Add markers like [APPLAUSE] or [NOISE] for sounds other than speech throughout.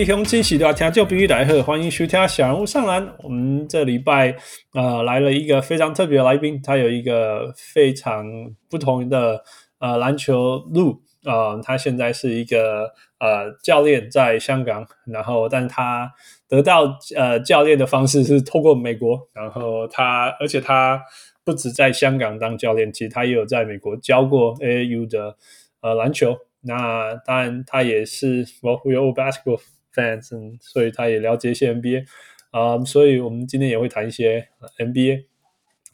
各位乡亲喜多听众朋友大家好，欢迎收听小人物上篮。我们这礼拜呃来了一个非常特别的来宾，他有一个非常不同的。呃，篮球路，呃，他现在是一个呃教练，在香港，然后，但他得到呃教练的方式是透过美国，然后他，而且他不止在香港当教练，其实他也有在美国教过 AAU 的呃篮球。那当然，他也是 well we are basketball fans，所以他也了解一些 NBA，啊、所以我们今天也会谈一些 NBA。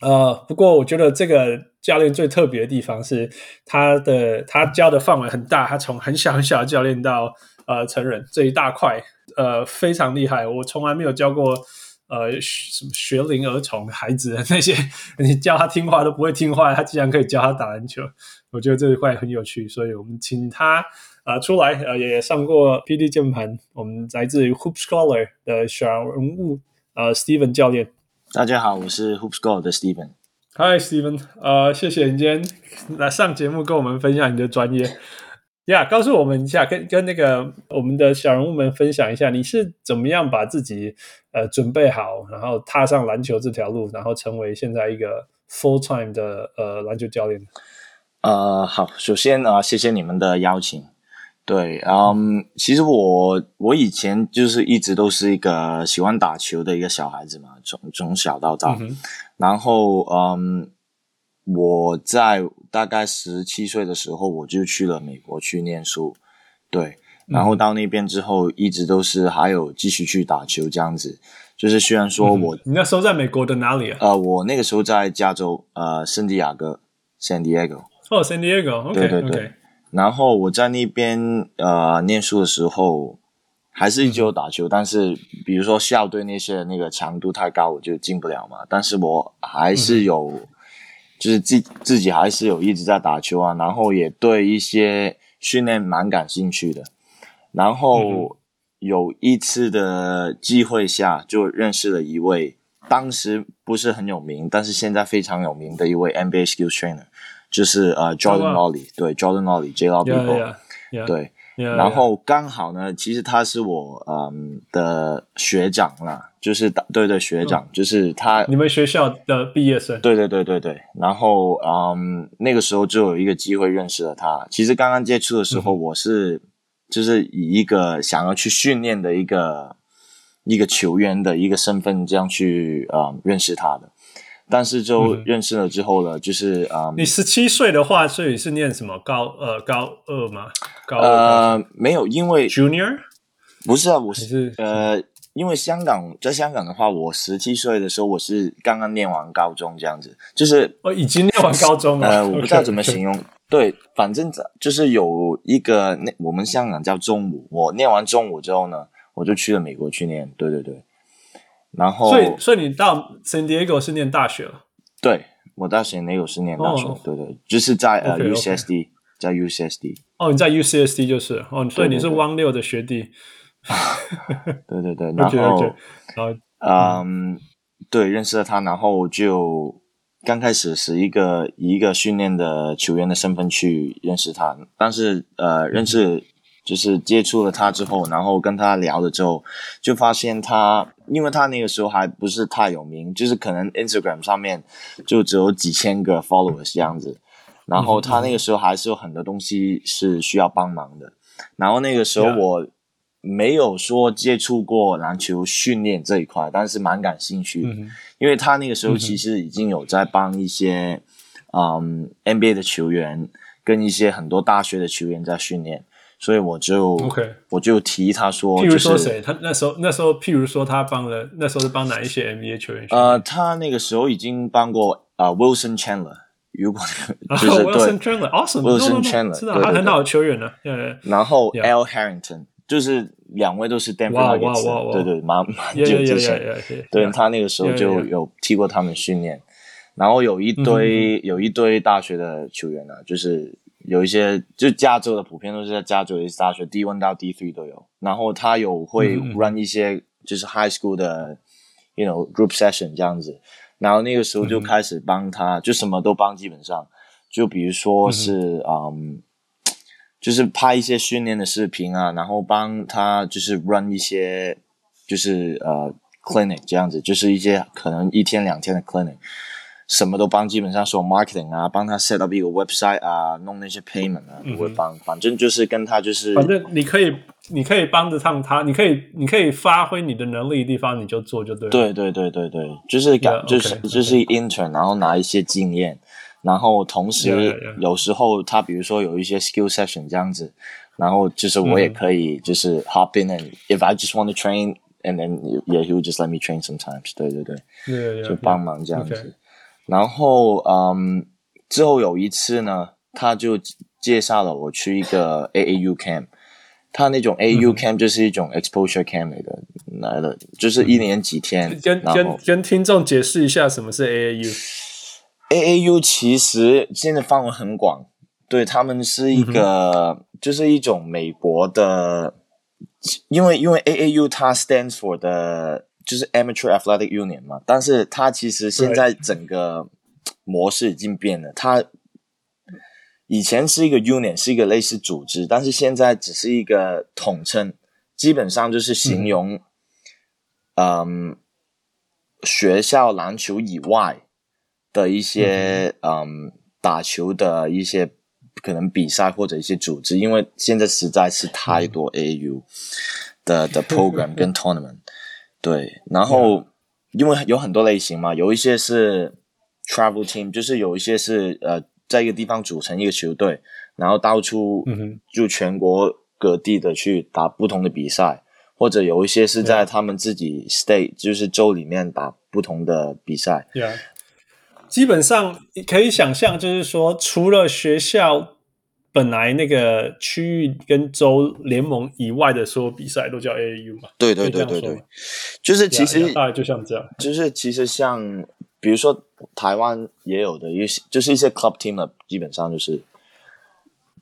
呃，不过我觉得这个教练最特别的地方是他的他教的范围很大，他从很小很小的教练到呃成人这一大块，呃非常厉害。我从来没有教过呃什么学龄儿童孩子的那些，[LAUGHS] 你教他听话都不会听话，他竟然可以教他打篮球，我觉得这一块很有趣。所以我们请他呃出来，呃也上过 PD 键盘，我们来自于 Hoop Scholar 的小人物呃 Steven 教练。大家好，我是 Hoop Scholar 的 Steven。Hi，Steven，呃，谢谢你今天来上节目跟我们分享你的专业。呀、yeah，告诉我们一下，跟跟那个我们的小人物们分享一下，你是怎么样把自己呃准备好，然后踏上篮球这条路，然后成为现在一个 full time 的呃篮球教练。呃，好，首先啊、呃，谢谢你们的邀请。对，嗯，其实我我以前就是一直都是一个喜欢打球的一个小孩子嘛，从从小到大。嗯、然后，嗯，我在大概十七岁的时候，我就去了美国去念书。对，然后到那边之后，一直都是还有继续去打球这样子。就是虽然说我，嗯、你那时候在美国的哪里啊？呃，我那个时候在加州，呃，圣地亚哥，San Diego。哦，San Diego，okay, 对对对。Okay. 然后我在那边呃念书的时候，还是一直有打球，嗯，但是比如说校队那些那个强度太高，我就进不了嘛。但是我还是有，嗯，就是自自己还是有一直在打球啊，然后也对一些训练蛮感兴趣的。然后有一次的机会下，就认识了一位当时不是很有名，但是现在非常有名的一位 NBA Skills Trainer。就是呃、oh, wow. 对，Jordan yeah, yeah, yeah. 对.然后刚好呢，其实他是我嗯的学长啦，就是对对学长，oh. 就是他，你们学校的毕业生，对对对对对，然后嗯那个时候就有一个机会认识了他。其实刚刚接触的时候，我是、嗯、就是以一个想要去训练的一个一个球员的一个身份这样去嗯认识他的。但是就认识了之后呢，嗯、就是啊、嗯，你十七岁的话，所以是念什么？高呃高二吗？高二呃没有，因为 Junior 不是啊，我是，是呃，因为香港在香港的话，我十七岁的时候我是刚刚念完高中这样子，就是哦已经念完高中了，呃，我不知道怎么形容.对，反正就是有一个那我们香港叫中午，我念完中午之后呢，我就去了美国去念，对对对。然后，所以，所以你到 San Diego 是念大学了？对，我到 San Diego 是念大学，oh, 对对，就是在呃 UCSD，、在 UCSD。哦，你在 UCSD 就是哦，所以你是汪六的学弟。[LAUGHS] 对对对，[LAUGHS] 然后，然后，嗯，对，认识了他，然后就刚开始是一个以一个训练的球员的身份去认识他，但是呃，认识。就是接触了他之后，然后跟他聊了之后，就发现他，因为他那个时候还不是太有名，就是可能 Instagram 上面就只有几千个 followers 这样子，然后他那个时候还是有很多东西是需要帮忙的，然后那个时候我没有说接触过篮球训练这一块，但是蛮感兴趣的，因为他那个时候其实已经有在帮一些嗯 NBA 的球员跟一些很多大学的球员在训练。所以我就，OK，我就提他说，譬如说谁，他那时候那时候，譬如说他帮了，那时候是帮哪一些 NBA 球员？呃，他那个时候已经帮过啊、呃、Wilson Chandler，如果 [LAUGHS] 就是、oh, Wilson Chandler，Awesome，Wilson Chandler，是的，他很好的球员呢。然后 Al Harrington，就是两位都是 Denver Nuggets，对对，蛮蛮久之前，对他那个时候就有踢过他们训练，然后有一堆有一堆大学的球员呢，就是有一些就加州的，普遍都是在加州的大学，D1 到 D3 都有，然后他有会 run 一些就是 High School 的，you know Group Session 这样子，然后那个时候就开始帮他，就什么都帮，基本上。就比如说是嗯。就是拍一些训练的视频啊，然后帮他就是 run 一些，就是呃 clinic 这样子，就是一些可能一天两天的 clinic，什么都帮，基本上说 marketing 啊，帮他 set up 一个 website 啊，弄那些 payment 啊，都会帮，反正就是跟他就是，反正你可以你可以帮着他们，他你可以你可以发挥你的能力的地方，你就做就对了。对对对对对，就是感 yeah, 就是 okay, 就是 intern，okay. 然后拿一些经验。然后同时有时候他比如说有一些 skill session 这样子，然后就是我也可以就是 hop in and if I just want to train and then yeah he would just let me train sometimes 对对对，就帮忙这样子。然后嗯之后有一次呢，他就介绍了我去一个 AAU camp，他那种 AAU camp 就是一种 exposure camp 来的来的，就是一年几天。跟跟跟听众解释一下什么是 AAU。AAU 其实现在范围很广，对，他们是一个，嗯、就是一种美国的，因为因为 AAU 它 stands for 的，就是 Amateur Athletic Union 嘛，但是它其实现在整个模式已经变了，它以前是一个 union，是一个类似组织，但是现在只是一个统称，基本上就是形容，嗯，嗯，学校篮球以外。的一些嗯，嗯打球的一些可能比赛或者一些组织，因为现在实在是太多 AAU 的、嗯、的 program 跟 tournament，对，然后、嗯、因为有很多类型嘛，有一些是 travel team，就是有一些是呃在一个地方组成一个球队，然后到处就全国各地的去打不同的比赛，或者有一些是在他们自己 state，、嗯、就是州里面打不同的比赛。Yeah. 基本上可以想象，就是说，除了学校本来那个区域跟州联盟以外的所有比赛都叫 AAU 嘛？对对对对对，就是其实大概就像这样，就是其实像比如说台湾也有的一些，就是一些 club team 基本上就是。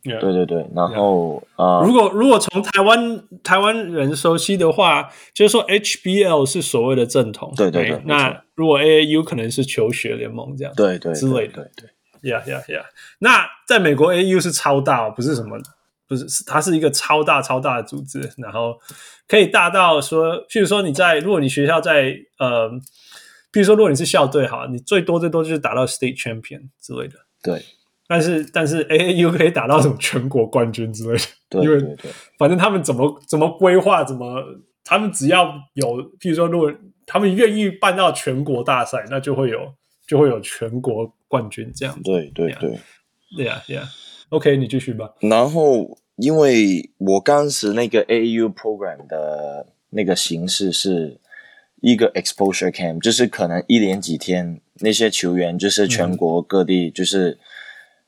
Yeah, 对对对，然后.呃，如果如果从台湾台湾人熟悉的话，就是说 HBL 是所谓的正统，对对对。那如果 AAU 可能是求学联盟这样，对对之类的，对对。Yeah yeah yeah。那在美国 AAU 是超大，不是什么，不是，它是一个超大超大的组织，然后可以大到说，譬如说你在，如果你学校在呃，譬如说如果你是校队哈，你最多最多就是打到 State Champion 之类的，对。但是但是 AAU 可以打到什么全国冠军之类的，对，因为反正他们怎么怎么规划，怎么他们只要有，譬如说，如果他们愿意办到全国大赛，那就会有就会有全国冠军这样子。对对对，对呀对呀。OK，你继续吧。然后，因为我当时那个 AAU program 的那个形式是一个 exposure camp，就是可能一连几天，那些球员就是全国各地就是。嗯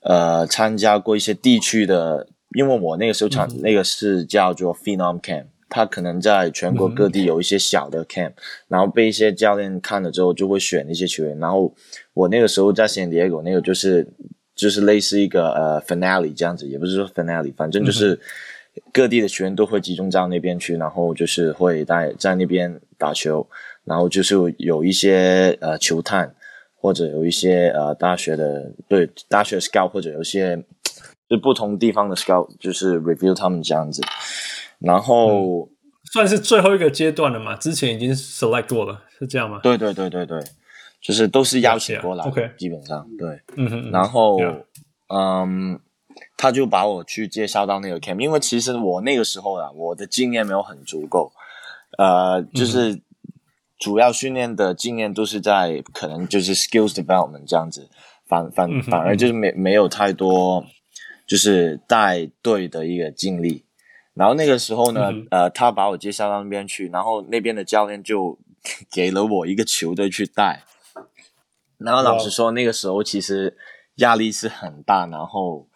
呃，参加过一些地区的，因为我那个时候场、嗯、那个是叫做 Phenom Camp，他可能在全国各地有一些小的 camp，、嗯、然后被一些教练看了之后就会选一些球员，然后我那个时候在 San Diego 那个就是就是类似一个呃 finale 这样子，也不是说 finale，反正就是各地的球员都会集中到那边去，然后就是会在在那边打球，然后就是有一些呃球探。或者有一些呃大学的对大学 scout，或者有一些就不同地方的 scout，就是 review 他们这样子，然后、嗯、算是最后一个阶段了嘛？之前已经 select 过了，是这样吗？对对对对对，就是都是邀请过来，OK，基本上对，嗯哼，然后.嗯，他就把我去介绍到那个 camp，因为其实我那个时候啊，我的经验没有很足够，呃，就是。嗯主要训练的经验都是在可能就是 skills development 这样子，反反反而就是没没有太多就是带队的一个经历。然后那个时候呢，嗯、呃，他把我介绍到那边去，然后那边的教练就 [LAUGHS] 给了我一个球队去带。然后老实说，那个时候其实压力是很大，然后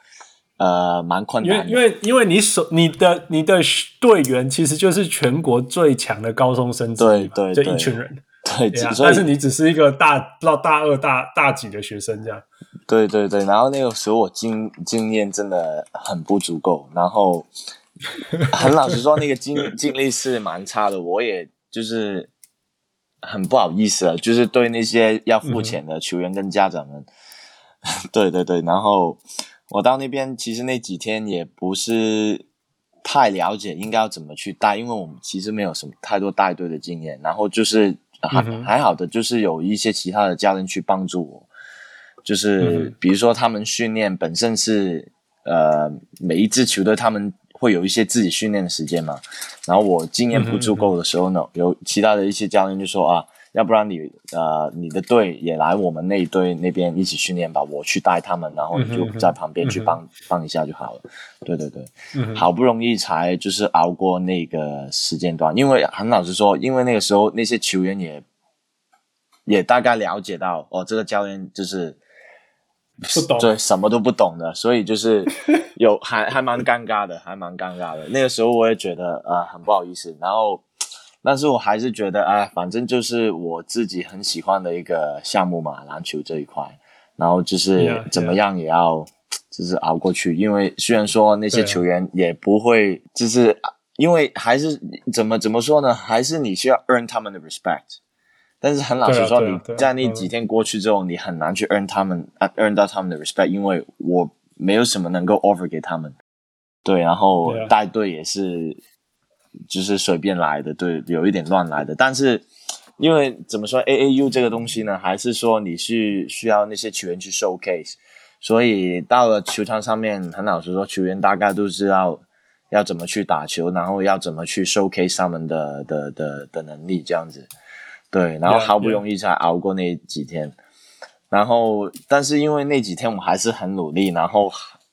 呃蛮困难的，因为因为因为你手你的你的队员其实就是全国最强的高中生对对，这一群人，[LAUGHS] 对，对 yeah, 但是你只是一个大到大二大大几的学生这样，对对对，然后那个时候我经经验真的很不足够，然后 [LAUGHS] 很老实说，那个经经历是蛮差的，我也就是很不好意思啊，就是对那些要付钱的球员跟家长们，[LAUGHS] 嗯、对对对，然后。我到那边其实那几天也不是太了解应该要怎么去带，因为我们其实没有什么太多带队的经验。然后就是还、嗯、还好的，就是有一些其他的教练去帮助我。就是比如说他们训练本身是呃每一支球队他们会有一些自己训练的时间嘛。然后我经验不足够的时候呢，有其他的一些教练就说啊。要不然你呃你的队也来我们那一队那边一起训练吧，我去带他们，然后你就在旁边去帮帮、嗯、一下就好了。对对对、嗯，好不容易才就是熬过那个时间段，因为很老实说，因为那个时候那些球员也也大概了解到哦，这个教练就是不懂，对，什么都不懂的，所以就是 [LAUGHS] 有还还蛮尴尬的，还蛮尴尬的。那个时候我也觉得呃很不好意思，然后。但是我还是觉得，哎，反正就是我自己很喜欢的一个项目嘛，篮球这一块。然后就是怎么样也要，yeah, yeah. 就是熬过去。因为虽然说那些球员也不会，就是因为还是怎么怎么说呢？还是你需要 earn 他们的 respect。但是很老实说，你在那几天过去之后，你很难去 earn 他们，earn 到他们的 respect，因为我没有什么能够 offer 给他们。对，然后带队也是。就是随便来的，对，有一点乱来的。但是，因为怎么说，AAU 这个东西呢，还是说你是需要那些球员去 showcase，所以到了球场上面，很老实说，球员大概都知道要怎么去打球，然后要怎么去 showcase 他们的的的的能力，这样子。对，然后好不容易才熬过那几天.然后，但是因为那几天我还是很努力，然后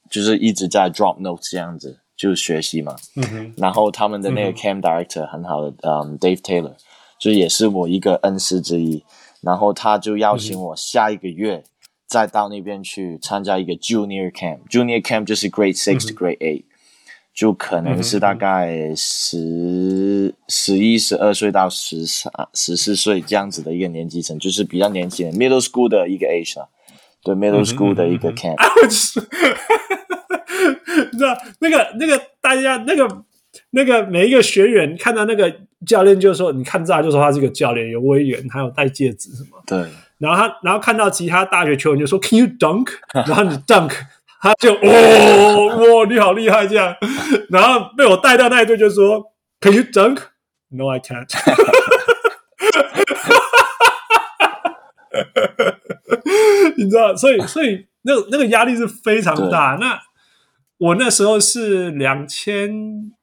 就是一直在 drop notes 这样子。就学习嘛、嗯，然后他们的那个 camp director 很好的，嗯，嗯，Dave Taylor，就也是我一个恩师之一。然后他就邀请我下一个月再到那边去参加一个 junior camp。嗯、junior camp 就是 grade six to grade eight，、嗯、就可能是大概十十一十二岁到十三十四岁这样子的一个年纪层，就是比较年轻的 middle school 的一个 age 啊，对 middle school 的一个 camp。[LAUGHS] 你知道那个那个大家那个那个每一个学员看到那个教练就说，你看这就说他是个教练，有威严，还有戴戒指什么。对。然后他然后看到其他大学球员就说，Can you dunk？然后你 dunk，他就哦哇你好厉害这样。[LAUGHS] 然后被我带到那一队就说，Can you dunk？No，I can't。[LAUGHS] 你知道，所以所以那个那个压力是非常大。那我那时候是两千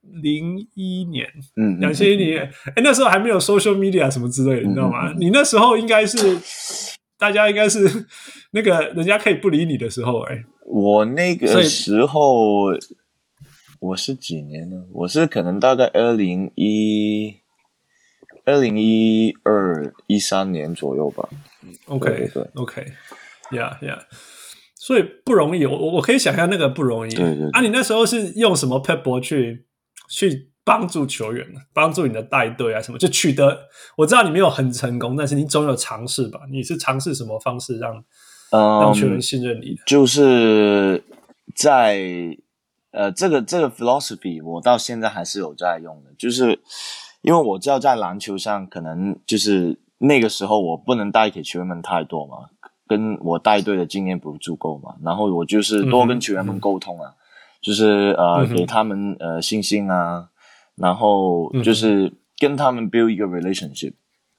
零一年，嗯，两千零一年，哎，那时候还没有 social media 什么之类的，你知道吗？嗯、你那时候应该是大家应该是那个人家可以不理你的时候，哎，我那个时候我是几年呢？我是可能大概二零一二零一二一三年左右吧。OK，对，对，OK，Yeah，Yeah、okay. yeah.。所以不容易，我我我可以想象那个不容易。对对，对。啊，你那时候是用什么 pep 去去帮助球员，帮助你的带队啊什么？就取得，我知道你没有很成功，但是你总有尝试吧？你是尝试什么方式让、嗯、让球员信任你的？就是在呃，这个这个 philosophy 我到现在还是有在用的，就是因为我知道在篮球上可能就是那个时候我不能带给球员们太多嘛。跟我带队的经验不足够嘛，然后我就是多跟球员们沟通啊，嗯、就是呃、嗯、给他们呃信心啊，然后就是跟他们 build 一个 relationship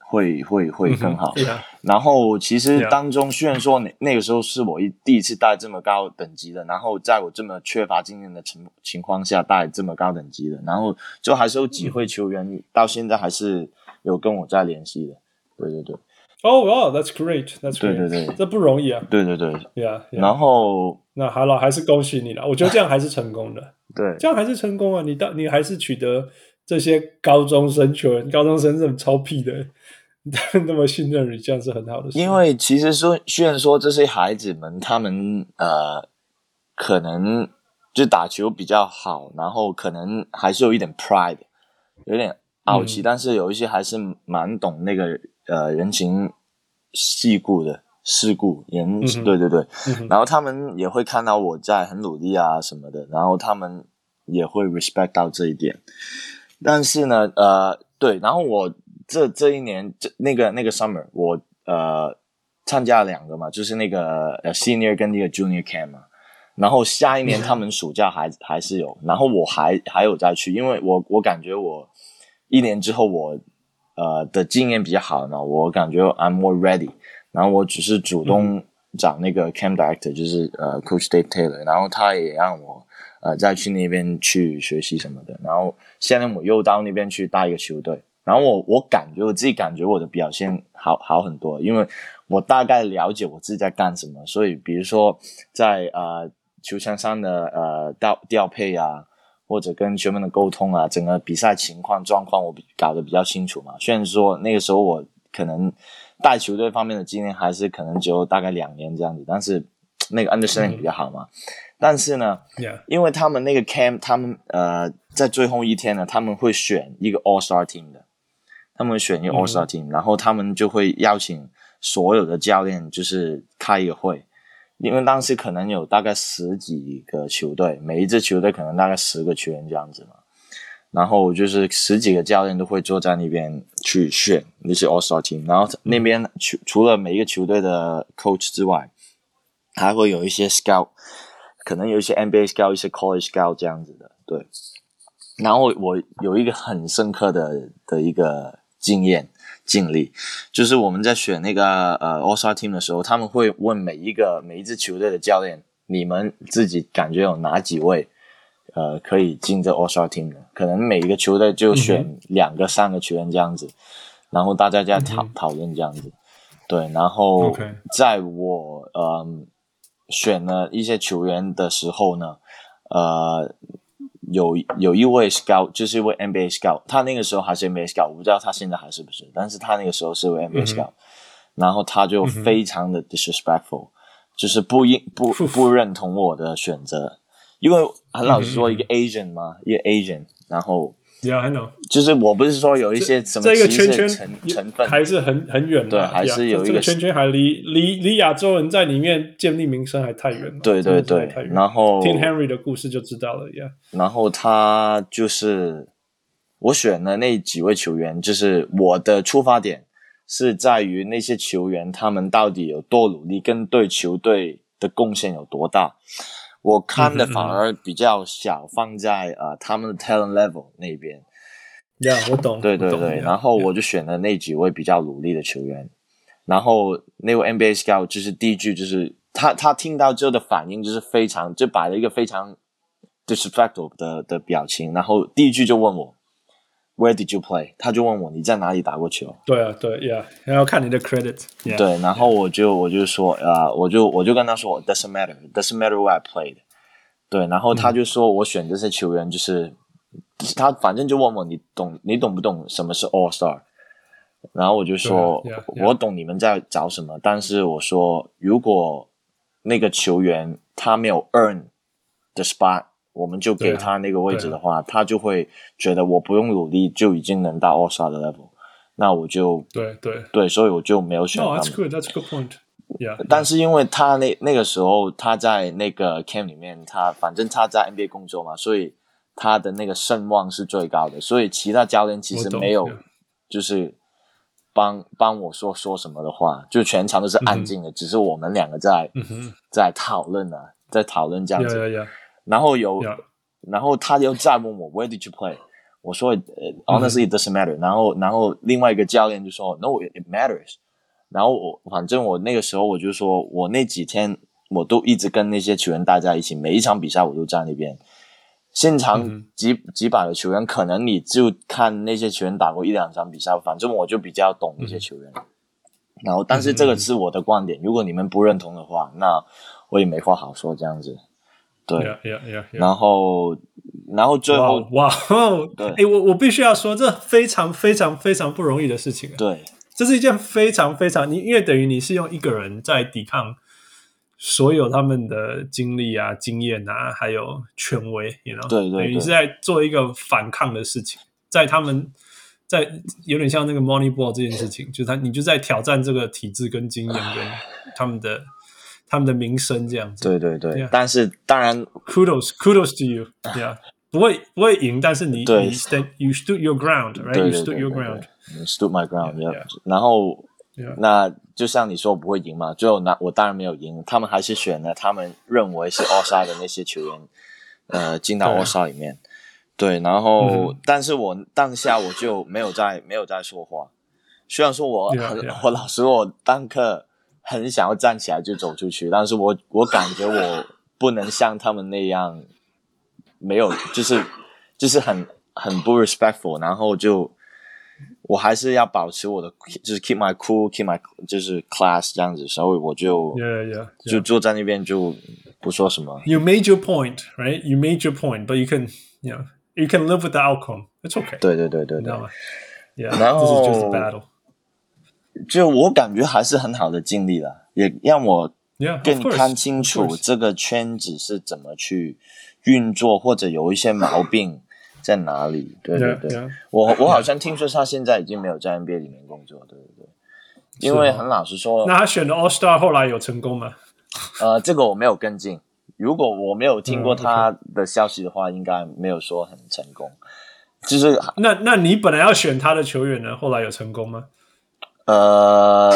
会会会更好、嗯。然后其实当中虽然说那那个时候是我一第一次带这么高等级的，然后在我这么缺乏经验的情情况下带这么高等级的，然后就还是有几位球员、嗯、到现在还是有跟我在联系的。对对对。哦，哇，That's great，That's great，对对对，这不容易啊。对对对，Yeah，, yeah. 然后那好了，还是恭喜你了。我觉得这样还是成功的。[LAUGHS] 对，这样还是成功啊！你到你还是取得这些高中生球员，高中生这种超屁的，[LAUGHS] 那么信任你，这样是很好的事。因为其实说，虽然说这些孩子们，他们呃，可能就打球比较好，然后可能还是有一点 pride，有点傲气，嗯、但是有一些还是蛮懂那个呃人情世故的世故人，嗯、对对对，嗯、然后他们也会看到我在很努力啊什么的，然后他们也会 respect 到这一点。但是呢，呃，对，然后我这这一年这那个那个 summer 我呃参加了两个嘛，就是那个呃 senior 跟那个 junior camp 嘛。然后下一年他们暑假还还是有，然后我还还有再去，因为我我感觉我一年之后我呃的经验比较好呢，我感觉 I'm more ready，然后我只是主动找那个 camp director，就是呃 Coach Dave Taylor，然后他也让我呃再去那边去学习什么的，然后现在我又到那边去带一个球队，然后我我感觉我自己感觉我的表现好好很多，因为我大概了解我自己在干什么，所以比如说在呃。球场上的呃调调配啊，或者跟球员的沟通啊，整个比赛情况状况我搞得比较清楚嘛。虽然说那个时候我可能带球队方面的经验还是可能只有大概两年这样子，但是那个 understanding 比较好嘛。但是呢因为他们那个 camp，他们呃在最后一天呢，他们会选一个 all star team 的，他们选一个 all star team，、嗯、然后他们就会邀请所有的教练，就是开一个会。因为当时可能有大概十几个球队，每一支球队可能大概十个球员这样子嘛，然后就是十几个教练都会坐在那边去选那些 All Star Team，然后那边除除了每一个球队的 Coach 之外，还会有一些 Scout，可能有一些 NBA Scout，一些 College Scout 这样子的，对。然后我有一个很深刻的的一个经验。经历就是我们在选那个呃 All Star Team 的时候，他们会问每一个每一支球队的教练，你们自己感觉有哪几位呃可以进这 All Star Team 的？可能每一个球队就选两个、三个球员这样子，然后大家在讨讨论这样子。对，然后在我呃选了一些球员的时候呢，呃。有有一位 scout，就是一位 NBA scout，他那个时候还是 NBA scout，我不知道他现在还是不是，但是他那个时候是位 NBA scout，、嗯、然后他就非常的 disrespectful，、嗯、就是不应不不认同我的选择，因为很老实说，一个 Asian 嘛，嗯、一个 Asian，然后。Yeah, know. 就是我不是说有一些什么这个圈圈成成分还是很很远的，对，还是有一个，这个圈圈还离离离亚洲人在里面建立名声还太远了。对对对，然后听 Henry 的故事就知道了呀。Yeah. 然后他就是我选的那几位球员，就是我的出发点是在于那些球员他们到底有多努力，跟对球队的贡献有多大。我看的反而比较小，放在啊、呃、他们的 talent level 那边。呀，yeah, 我懂。对对对，然后我就选了那几位比较努力的球员。然后那位 NBA scout 就是第一句就是他他听到之后的反应就是非常就摆了一个非常 disrespectful 的的表情。然后第一句就问我 Where did you play？他就问我你在哪里打过球？对啊，对，Yeah，，然后看你的 credit。对，然后我就我就说啊，我就我就跟他说 doesn't matter，doesn't matter where I played。对，然后他就说我选这些球员就是、嗯、他反正就问我你懂你懂不懂什么是 All Star？然后我就说.我懂你们在找什么，但是我说如果那个球员他没有 earn the spot。我们就给他那个位置的话，他就会觉得我不用努力就已经能到 All Star 的 level，那我就对对对，所以我就没有选他们。No, that's good, that's a good point. Yeah. [LAUGHS] 但是因为他那那个时候他在那个 camp 里面，他反正他在 NBA 工作嘛，所以他的那个声望是最高的，所以其他教练其实没有就是帮帮我说说什么的话，就全场都是安静的，只是我们两个在在讨论啊，在讨论这样子。然后有，Yeah. 然后他又再问我 Where did you play？我说 Honestly it doesn't matter。Mm hmm. 然后然后另外一个教练就说 No it matters。然后我反正我那个时候我就说我那几天我都一直跟那些球员待在一起，每一场比赛我都在那边。现场几、mm hmm. 几百个球员，可能你就看那些球员打过一两场比赛，反正我就比较懂那些球员。Mm hmm. 然后但是这个是我的观点，如果你们不认同的话，那我也没话好说这样子。对，yeah, yeah, yeah, yeah. 然后，然后最后，哇，对，哎，我我必须要说，这非常非常非常不容易的事情。对，这是一件非常非常，你因为等于你是用一个人在抵抗所有他们的经历啊、经验啊，还有权威，you know，对对对，你是在做一个反抗的事情，在他们，在有点像那个 Moneyball 这件事情，就是他，你就在挑战这个体制跟经验跟他们的他们的名声这样子。对对对，yeah. 但是当然，Kudos Kudos to you，yeah，不会不会赢，但是你你 stand you stood your ground，right？You stood your ground，stood my ground，yeah，然后。Yeah. 那就像你说，我不会赢嘛？最后那我当然没有赢，他们还是选了他们认为是 All Star 的那些球员，呃，进到 All Star 里面。对，然后、嗯，但是我当下我就没有在没有在说话。虽然说我很 yeah, yeah. 我老实说，我当刻很想要站起来就走出去，但是我我感觉我不能像他们那样，没有，就是就是很很不 respectful，然后就。我还是要保持我的，就是 keep my cool，keep my 就是 class 这样子，所以我就 yeah, yeah, yeah. 就坐在那边就不说什么。You made your point, right? You made your point, but you can, you know, you can live with the outcome. It's okay. 对对对对对。Yeah, 然后。就我感觉还是很好的经历了，也让我更看清楚这个圈子是怎么去运作，或者有一些毛病。在哪里？[LAUGHS] 对对对，yeah, yeah. 我我好像听说他现在已经没有在 NBA 里面工作，对对对。因为很老实说，那他选的 All Star 后来有成功吗？[LAUGHS] 呃，这个我没有跟进。如果我没有听过他的消息的话，应该没有说很成功。就是那那你本来要选他的球员呢？后来有成功吗？呃，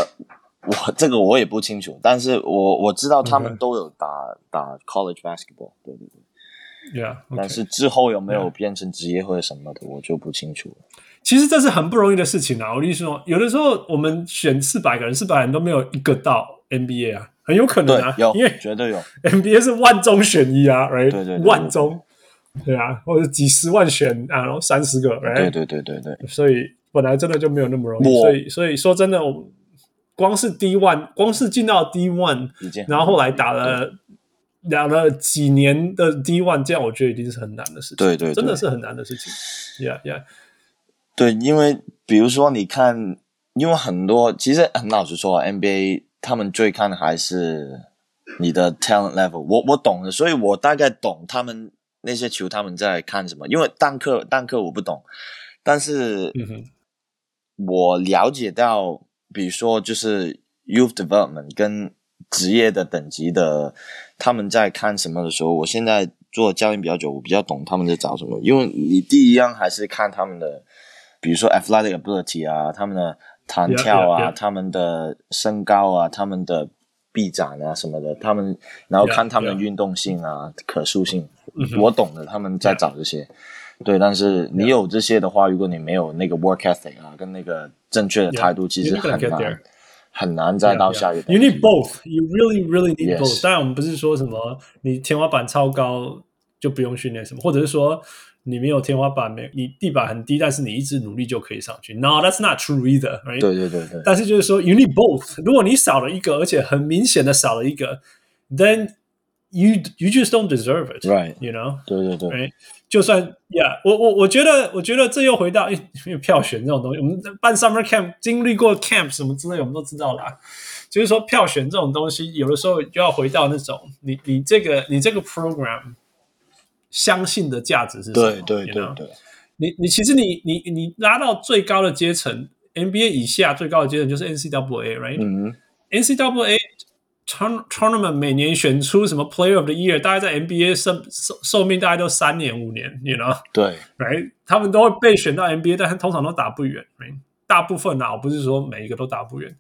我这个我也不清楚，但是我我知道他们都有打.打 College Basketball，对对对。Yeah, okay. 但是之后有没有变成职业或者什么的，我就不清楚了。其实这是很不容易的事情啊！我跟你说，有的时候我们选四百个人，四百人都没有一个到 NBA 啊，很有可能啊，有，因为绝对有 [LAUGHS] NBA 是万中选一啊，right？对对，对，万中，对啊，或者几十万选啊，然后三十个，right？对对对对对，所以本来真的就没有那么容易，所以所以说真的，我光是 D one，光是进到 D one，然后后来打了。打了几年的 D one，这样我觉得一定是很难的事情。对对，对，真的是很难的事情。Yeah, yeah。对，因为比如说，你看，因为很多其实很老实说，NBA 他们最看的还是你的 talent level 我。我我懂的，所以我大概懂他们那些球他们在看什么。因为单课单课我不懂，但是我了解到，比如说就是 youth development 跟职业的等级的。他们在看什么的时候，我现在做教练比较久，我比较懂他们在找什么。因为你第一样还是看他们的，比如说 athletic ability 啊，他们的弹跳啊，yeah, yeah, yeah. 他们的身高啊，他们的臂展啊什么的，他们然后看他们的运动性啊.可塑性。我懂的，他们在找这些。对，但是你有这些的话，如果你没有那个 work ethic 啊，跟那个正确的态度，其实很难。很难再到下一个。You need both. You really, really need both. 当然，我们不是说什么你天花板超高就不用训练什么，或者是说你没有天花板，没你地板很低，但是你一直努力就可以上去。No, that's not true either. Right? 对对对对。但是就是说，you need both. 如果你少了一个，而且很明显的少了一个，then you you just don't deserve it. Right? You know? 对对对。Right? 就算，yeah, 我我我觉得，我觉得这又回到因为票选这种东西，我们办 summer camp 经历过 camp 什么之类，我们都知道啦。就是说，票选这种东西，有的时候就要回到那种你你这个你这个 program 相信的价值是什么？对对对对。你你其实你你你拉到最高的阶层，NBA 以下最高的阶层就是 NCAA，right？嗯。NCAA。Tournament 每年选出什么 Player of the Year，大概在 NBA 寿寿寿命大概都三年五年，you know？对，right？他们都会被选到 NBA，但是通常都打不远，right? 大部分啊，我不是说每一个都打不远。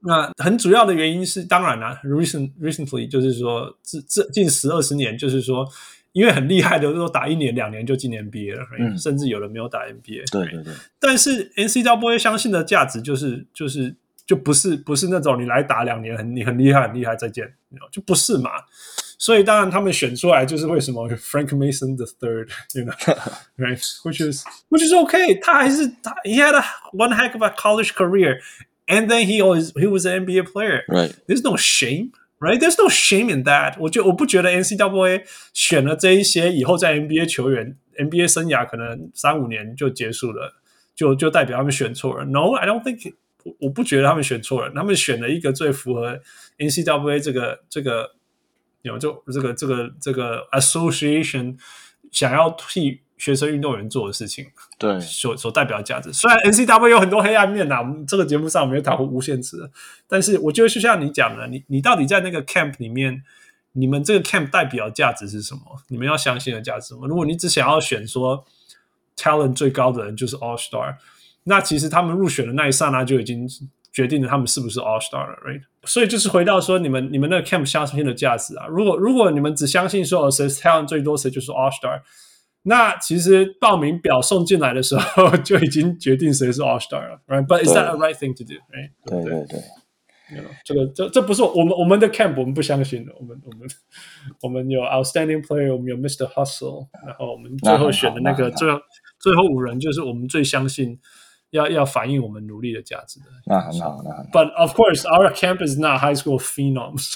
那很主要的原因是，当然啦、啊、，recent recently 就是说这这近十二十年，就是说因为很厉害的都打一年两年就进 NBA 了、right? 嗯，甚至有人没有打 NBA。对对对。但是 NCAA 相信的价值就是就是。就不是不是那种你来打两年很你很厉害很厉害再见就不是嘛。所以当然他们选出来就是为什么 Frank Mason the third，you know，right，which is which is okay。他还是他 he had a one heck of a college career，and then he always he was an NBA player。Right. There's no shame，right? There's no shame in that。我觉我不觉得 NCAA 选了这一些以后在 NBA 球员 NBA 生涯可能三五年就结束了，就就代表他们选错了。No，I don't think。我不觉得他们选错了，他们选了一个最符合 N C W A 这个这个有就这个这个这个 association 想要替学生运动员做的事情，对，所所代表的价值。虽然 NCW 有很多黑暗面呐、啊，我们这个节目上没有打过无限次，但是我觉得就像你讲的，你你到底在那个 camp 里面，你们这个 camp 代表的价值是什么？你们要相信的价值是什么？如果你只想要选说 talent 最高的人就是 All Star，那其实他们入选的那一刹那就已经决定了他们是不是 All Star 了，right？所以就是回到说你们你们那个 camp 相信的价值啊。如果如果你们只相信说谁 talent 最多谁就是 All Star。那其实报名表送进来的时候就已经决定谁是 All Star 了，right？But is that a right thing to do？Right？对对对，这个这这不是我们我们的 camp，我们不相信的。我们我们我们有 Outstanding Player，我们有 Mr. Hustle，然后我们最后选的那个最后最后五人就是我们最相信要要反映我们努力的价值的。那很好，那很好。But of course, our camp is not high school phenoms.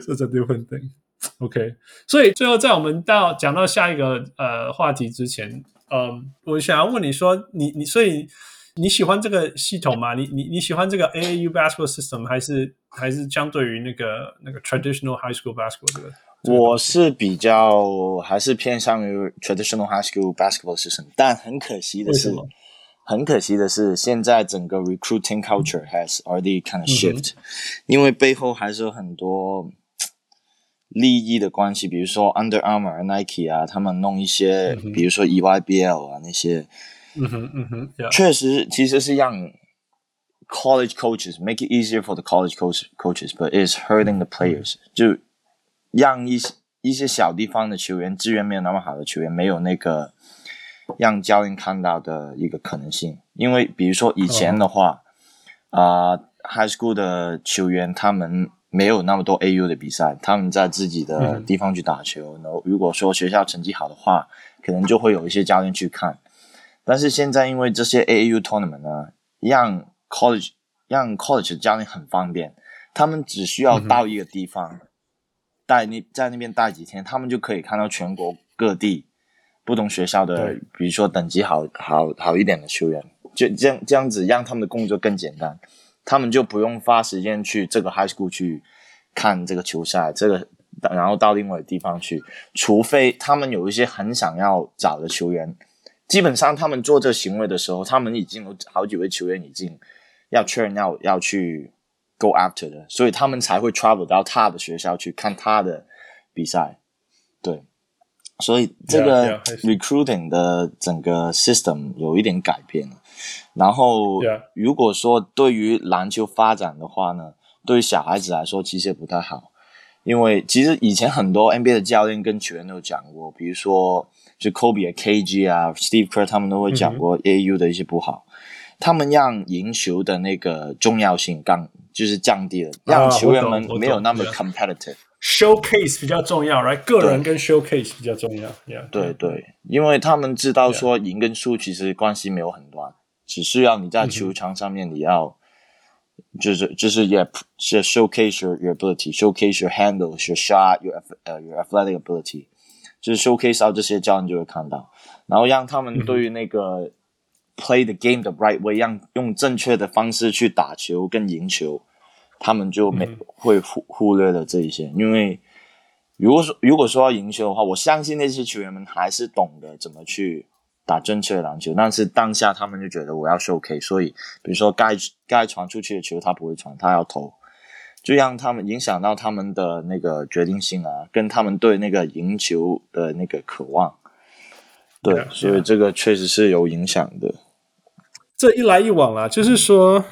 So it's a different thing. OK，所以最后在我们到讲到下一个呃话题之前，嗯，我想要问你说，你你所以你喜欢这个系统吗？你你你喜欢这个 AAU basketball system 还是还是相对于那个那个 traditional high school basketball 这个？我是比较还是偏向于 traditional high school basketball system，但很可惜的是，很可惜的是，现在整个 recruiting culture has already kind of shift，、嗯、因为背后还是有很多。利益的关系，比如说 Under Armour、Nike 啊，他们弄一些，嗯、比如说 EYBL 啊那些，嗯哼嗯哼，确实其实是让 college coaches make it easier for the college coach coaches，but is hurting the players，、嗯、就 让一些一些小地方的球员资源没有那么好的球员没有那个让教练看到的一个可能性，因为比如说以前的话，啊、哦呃、high school 的球员他们。没有那么多 AU 的比赛，他们在自己的地方去打球。然后如果说学校成绩好的话，可能就会有一些教练去看。但是现在因为这些 AAU tournament 呢，让 college 让 college 的教练很方便，他们只需要到一个地方，待那在那边待几天，他们就可以看到全国各地不同学校的，比如说等级好好好一点的球员，就这样这样子让他们的工作更简单。他们就不用花时间去这个 high school 去看这个球赛，这个然后到另外的地方去，除非他们有一些很想要找的球员，基本上他们做这行为的时候，他们已经有好几位球员已经要确认要要去 go after 的，所以他们才会 travel 到他的学校去看他的比赛。对，所以这个 recruiting 的整个 system 有一点改变了。然后如果说对于篮球发展的话呢，对于小孩子来说其实也不太好，因为其实以前很多 NBA 的教练跟球员都有讲过，比如说就 Kobe 啊、KG 啊、Steve Kerr 他们都会讲过 AU 的一些不好，mm -hmm. 他们让赢球的那个重要性降，就是降低了，让球员们没有那么 competitive，showcase 比较重要，right？个人跟 showcase 比较重要，yeah. 对对，因为他们知道说赢跟输其实关系没有很大。只需要你在球场上面，你要、嗯、就是就是也是 showcase your your ability，showcase your handles，your shot，your 呃 your athletic ability，就是 showcase 到这些，教练就会看到，然后让他们对于那个 play the game the right way，让用正确的方式去打球跟赢球，他们就没会忽忽略了这一些，因为如果说如果说要赢球的话，我相信那些球员们还是懂得怎么去。打正确的篮球，但是当下他们就觉得我要 showcase，所以比如说该该传出去的球他不会传，他要投，就让他们影响到他们的那个决定性啊，跟他们对那个赢球的那个渴望。对，yeah, 所以这个确实是有影响的。这一来一往啊，就是说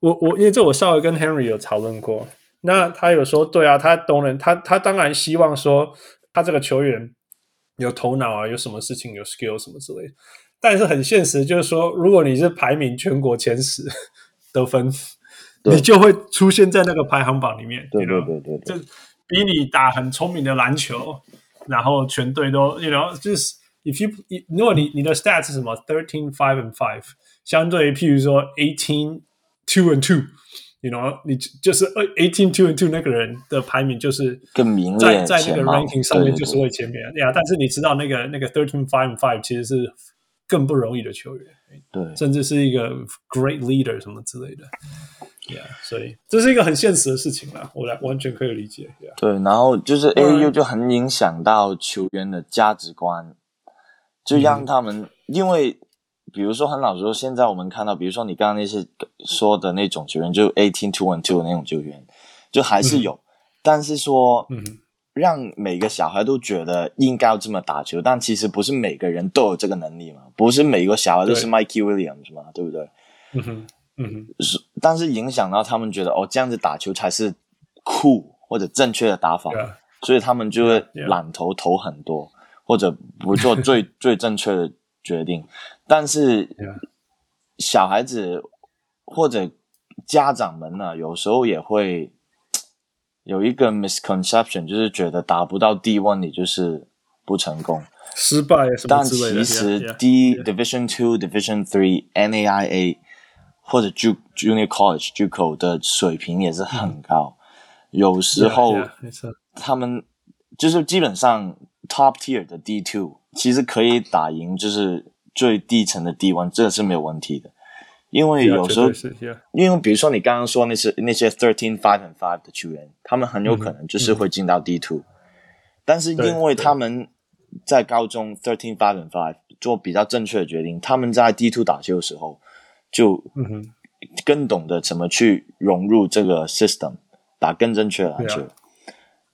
我我因为这我稍微跟 Henry 有讨论过，那他有说对啊，他当然他他当然希望说他这个球员。有头脑啊，有什么事情有 skill 什么之类的，但是很现实，就是说，如果你是排名全国前十得分，你就会出现在那个排行榜里面。对对对对，就比你打很聪明的篮球，然后全队都，you know，就是 if you，如果你你的 stats 是什么 thirteen five and five，相对于譬如说 eighteen two and two。You know，你就是呃，eighteen two and two 那个人的排名就是更明在在那个 ranking 上面就是会前面呀。但是你知道那个那个 thirteen five five 其实是更不容易的球员，对，甚至是一个 great leader 什么之类的，Yeah，所以这是一个很现实的事情啦，我来完全可以理解，Yeah，对，然后就是 AAU 就很影响到球员的价值观，就让他们、嗯、因为。比如说，很老实说，现在我们看到，比如说你刚刚那些说的那种球员，就 eighteen two and two 的那种球员，就还是有，嗯、但是说，嗯，让每个小孩都觉得应该要这么打球，但其实不是每个人都有这个能力嘛，不是每个小孩都是 Mikey Williams 嘛，对不对？嗯哼，嗯哼，是，但是影响到他们觉得哦，这样子打球才是酷或者正确的打法，yeah. 所以他们就会懒投投很多，或者不做最 [LAUGHS] 最正确的决定。但是，小孩子或者家长们呢，有时候也会有一个 misconception，就是觉得达不到 D1，你就是不成功、失败。但其实 D Division Two、Division Three、NAIA 或者 Ju Junior College、JUCO 的水平也是很高。有时候他们就是基本上 Top Tier 的 D2，其实可以打赢，就是。最低层的 D1，这是没有问题的，因为有时候，yeah, yeah. 因为比如说你刚刚说那些那些 thirteen five and five 的球员，他们很有可能就是会进到 D2，嗯，但是因为他们在高中 thirteen five and five 做比较正确的决定，他们在 D two 打球的时候就更懂得怎么去融入这个 system，打更正确的篮球。Yeah.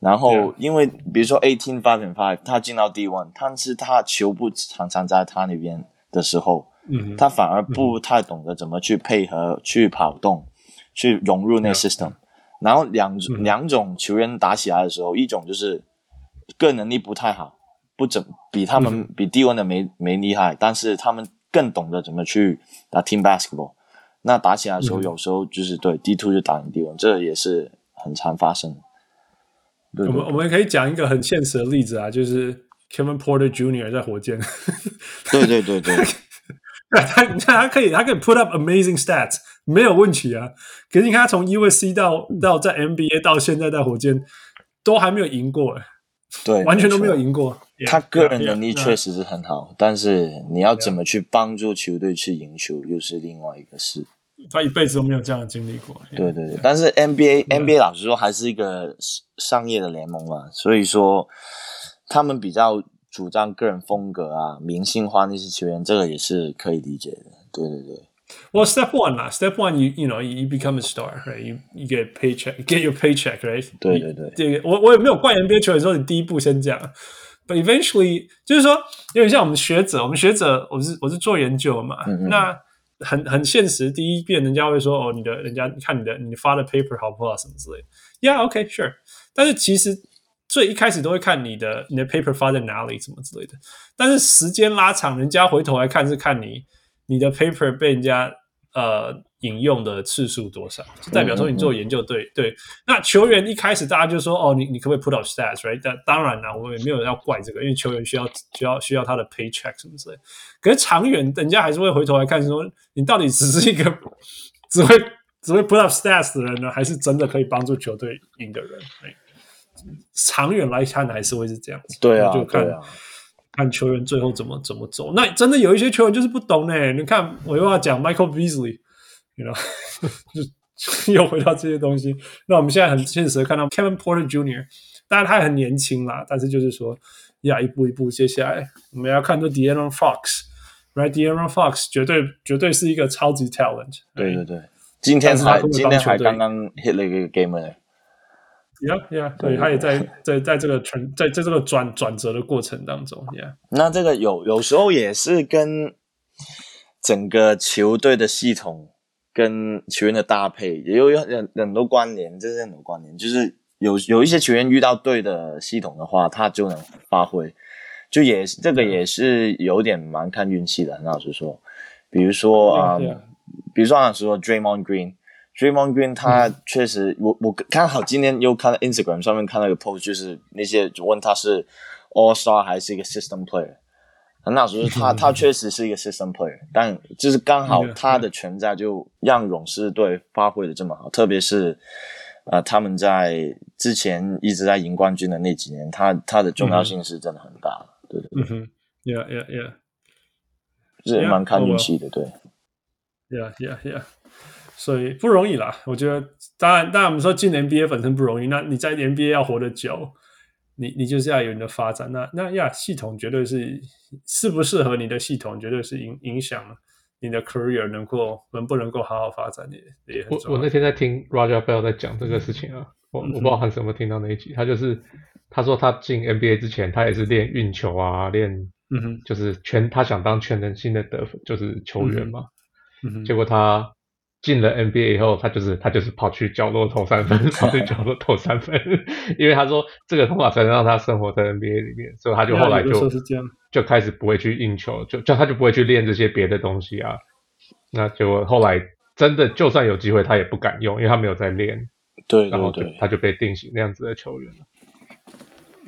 然后，因为比如说 eighteen five and five，他进到 D one，但是他球不常常在他那边的时候，嗯，他反而不太懂得怎么去配合、嗯、去跑动、去融入那个 system。嗯、然后两、嗯、两种球员打起来的时候，一种就是个人能力不太好，不怎比他们、嗯、比 D one 的没没厉害，但是他们更懂得怎么去打 team basketball。那打起来的时候，嗯、有时候就是对 D two 就打赢 D one，这也是很常发生的。对对对，我们我们可以讲一个很现实的例子啊，就是 Kevin Porter Jr. 在火箭。[LAUGHS] 对对对 [LAUGHS] 对，他你看他可以他可以 put up amazing stats，没有问题啊。可是你看他从 USC 到到在 NBA 到现在在火箭，都还没有赢过哎，对，完全都没有赢过。他个人能力确实是很好，但是你要怎么去帮助球队去赢球，又是另外一个事。他一辈子都没有这样的经历过。对对对，但是 NBA NBA 老实说还是一个商业的联盟嘛，所以说他们比较主张个人风格啊，明星化那些球员，这个也是可以理解的。对对对。Well, step one 啦，step one you you know you become a star, right? You you get paycheck, [LAUGHS] get your paycheck, right? 对对对。这个我我也没有怪 NBA 球员说你第一步先这样，but eventually 就是说有点像我们学者，我们学者我是我是做研究嘛，嗯嗯那。很很现实，第一遍人家会说哦，你的人家你看你的你发的 paper 好不好什么之类的，Yeah，OK，Sure。但是其实最一开始都会看你的你的 paper 发在哪里什么之类的。但是时间拉长，人家回头来看是看你你的 paper 被人家呃。引用的次数多少，就代表说你做研究对、对。那球员一开始大家就说哦，你你可不可以 put up stats，right？但当然啦，我们也没有人要怪这个，因为球员需要需要需要他的 paycheck 什么之类。可是长远，人家还是会回头来看说，你到底只是一个 [LAUGHS] 只会只会 put up stats 的人呢，还是真的可以帮助球队赢的人？长远来看，还是会是这样子。对啊，就看、啊、看球员最后怎么怎么走。那真的有一些球员就是不懂呢。你看，我又要讲 Michael Beasley。[LAUGHS] You know, 就又回到这些东西。那我们现在很现实的看到 Kevin Porter Jr.，当然他也很年轻啦，但是就是说，要一步一步，接下来我们要看到 De'Aaron Fox，Right？De'Aaron Fox 绝对绝对是一个超级 talent。对对对，今天才今天还刚刚 hit 了一个 game。Yeah, yeah，对，他也在在在这个转在在这个转转折的过程当中，Yeah。那这个有有时候也是跟整个球队的系统。跟球员的搭配也有很很多关联，这是很多关联。就是有有一些球员遇到对的系统的话，他就能发挥。就也这个也是有点蛮看运气的，很老实说。比如说啊、嗯，比如说老实说，Draymond Green，Draymond Green 他确实，嗯、我我刚好今天又看到 Instagram 上面看到一个 post，就是那些问他是 All Star 还是一个 System Player。那时候，他他确实是一个 system player，但就是刚好他的存在就让勇士队发挥的这么好，特别是呃他们在之前一直在赢冠军的那几年，他他的重要性是真的很大，对对对。嗯哼，Yeah Yeah Yeah。是蛮看运气的，对。Yeah, yeah, yeah. 所以不容易啦。我觉得，当然，当然，我们说进 NBA 本身不容易。那你在 NBA 要活得久，你你就是要有你的发展。那那呀，系统绝对是适不适合你的系统，绝对是影影响你的 career 能够能不能够好好发展也也很重要。我我那天在听 Raja Bell 在讲这个事情啊，我我不知道韩什么听到那一集，他就是他说他进 NBA 之前，他也是练运球啊，练嗯哼，就是全他想当全能性的得分，就是球员嘛。嗯哼，结果他进了 NBA 以后，他就是他就是跑去角落投三分，[LAUGHS] 跑去角落投三分，因为他说这个方法才能让他生活在 NBA 里面，所以他就后来就就开始不会去应球，就就他就不会去练这些别的东西啊。那结果后来真的就算有机会，他也不敢用，因为他没有在练。对，对，对，然后对他就被定型那样子的球员了。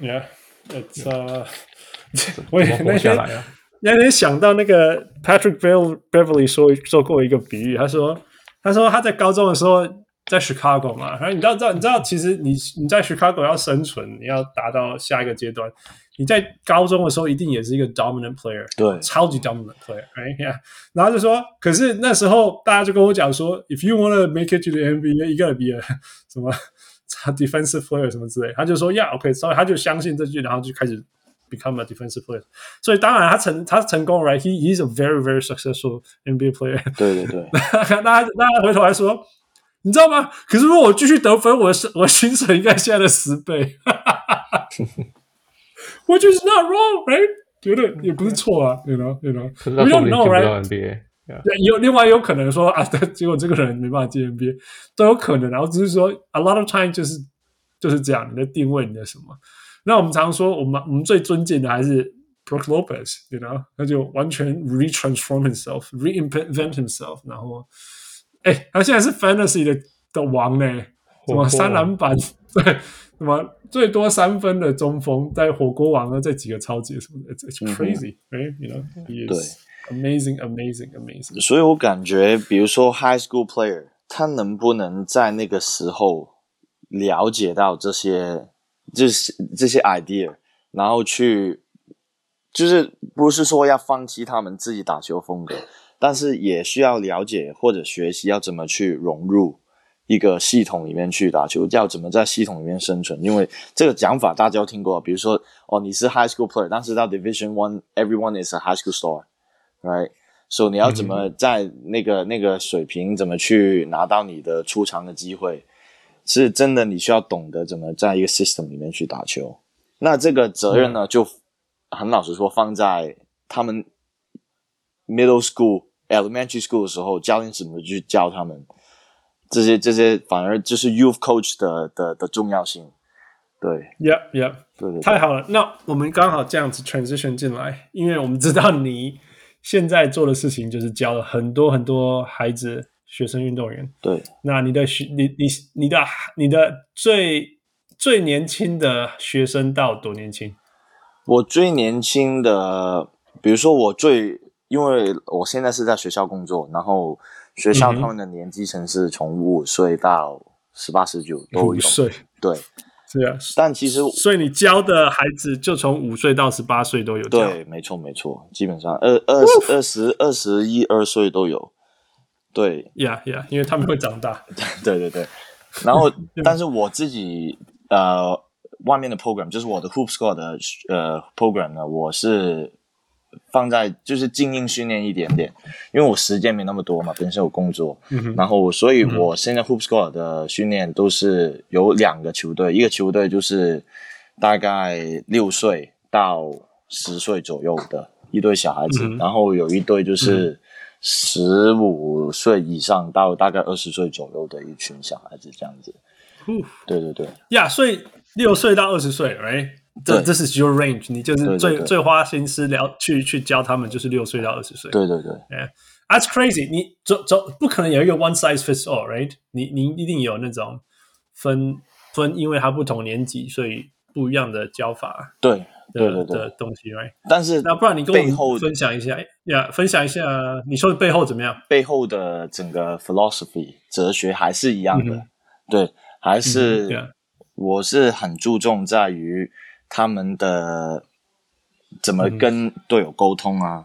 Yeah，it's uh，[LAUGHS] 我也 [LAUGHS] 活下来啊。那天想到那个 Patrick Beverly 说做过一个比喻，他说他说他在高中的时候在 Chicago 嘛，然后你知道知道你知道其实你你在 Chicago 要生存，你要达到下一个阶段，你在高中的时候一定也是一个 dominant player，对，超级 dominant player，right？Yeah. 然后就说，可是那时候大家就跟我讲说，if you wanna make it to the NBA，you gotta be a 什么 defensive player 什么之类，他就说，Yeah，OK，所以他就相信这句，然后就开始。become a defensive player，所以当然他成他成功，right？He he's a very very successful NBA player。对对对，大家大家回头来说，你知道吗？可是如果我继续得分，我的我薪水应该现在的十倍。 Which [LAUGHS] [LAUGHS] is not wrong, right？觉得也不是错啊，you know，you know，we don't know, right？有另外有可能说啊，结果这个人没办法进 [LAUGHS] NBA，都有可能。然后只是说，a lot of time 就是就是这样，你的定位，你的什么？ 那我们常说，我们我们最尊敬的还是 Brook Lopez，you know，他就完全 retransform himself，reinvent himself，然后，哎，他现在是 Fantasy 的的王呢，什么三篮板，对，什么最多三分的中锋，在火锅王呢，这几个超级什么的，It's crazy，right？You know，he is amazing，amazing，amazing。所以我感觉，比如说 High School Player，他能不能在那个时候了解到这些？就是这些 idea，然后去，就是不是说要放弃他们自己打球风格，但是也需要了解或者学习要怎么去融入一个系统里面去打球，要怎么在系统里面生存。因为这个讲法大家都听过，比如说哦，你是 high school player，但是到 Division One，everyone is a high school star，right？So 你要怎么在那个那个水平，怎么去拿到你的出场的机会？是真的，你需要懂得怎么在一个 system 里面去打球。那这个责任呢，就很老实说，放在他们 middle school、elementary school 的时候，教练怎么去教他们这些这些，反而就是 youth coach 的的的重要性。对，Yeah, Yeah，对对，太好了。那我们刚好这样子 transition 进来，因为我们知道你现在做的事情就是教了很多很多孩子。学生运动员，对，那你的学你你你的你的最最年轻的学生到多年轻？我最年轻的，比如说我最，因为我现在是在学校工作，然后学校他们的年级层是从五岁到十八十九都有，五岁，对，是啊。但其实，所以你教的孩子就从五岁到十八岁都有，对，没错没错，基本上二二二十二十一二岁都有。对，Yeah Yeah，因为他们会长大。[LAUGHS] 对对对，然后，[LAUGHS] 但是我自己呃，外面的 program 就是我的 Hoop Score 的呃 program 呢，我是放在就是精英训练一点点，因为我时间没那么多嘛，本身有工作，嗯、然后所以我现在 Hoop Score 的训练都是有两个球队，一个球队就是大概六岁到十岁左右的一堆小孩子，嗯、然后有一对就是。嗯十五岁以上到大概二十岁左右的一群小孩子，这样子。嗯，对对对。呀，所以六岁到二十岁，right？这这是 your range，你就是最对对对最花心思聊去去教他们，就是六岁到二十岁。对对对。Yeah，that's crazy 你。你走走不可能有一个 one size fits all，right？你你一定有那种分分，因为他不同年级，所以不一样的教法。对。对对对，的东西，right？但是那不然你跟我们分享一下呀，分享一下你说的背后怎么样？背后的整个 philosophy 哲学还是一样的，嗯、对，还是、嗯、我是很注重在于他们的怎么跟队友沟通啊，嗯、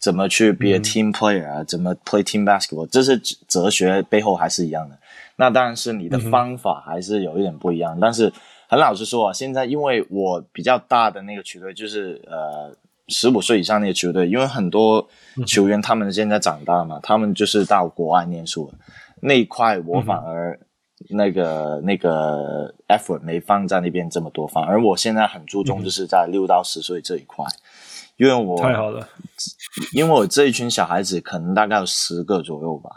怎么去 be a team player 啊，怎么 play team basketball，这是哲学背后还是一样的。那当然是你的方法还是有一点不一样，但是很老实说啊，现在因为我比较大的那个球队就是呃十五岁以上那个球队，因为很多球员他们现在长大嘛，他们就是到国外念书了，那一块我反而。那个那个 effort 没放在那边这么多，反而我现在很注重就是在六到十岁这一块，嗯、因为我太好了，因为我这一群小孩子可能大概有十个左右吧，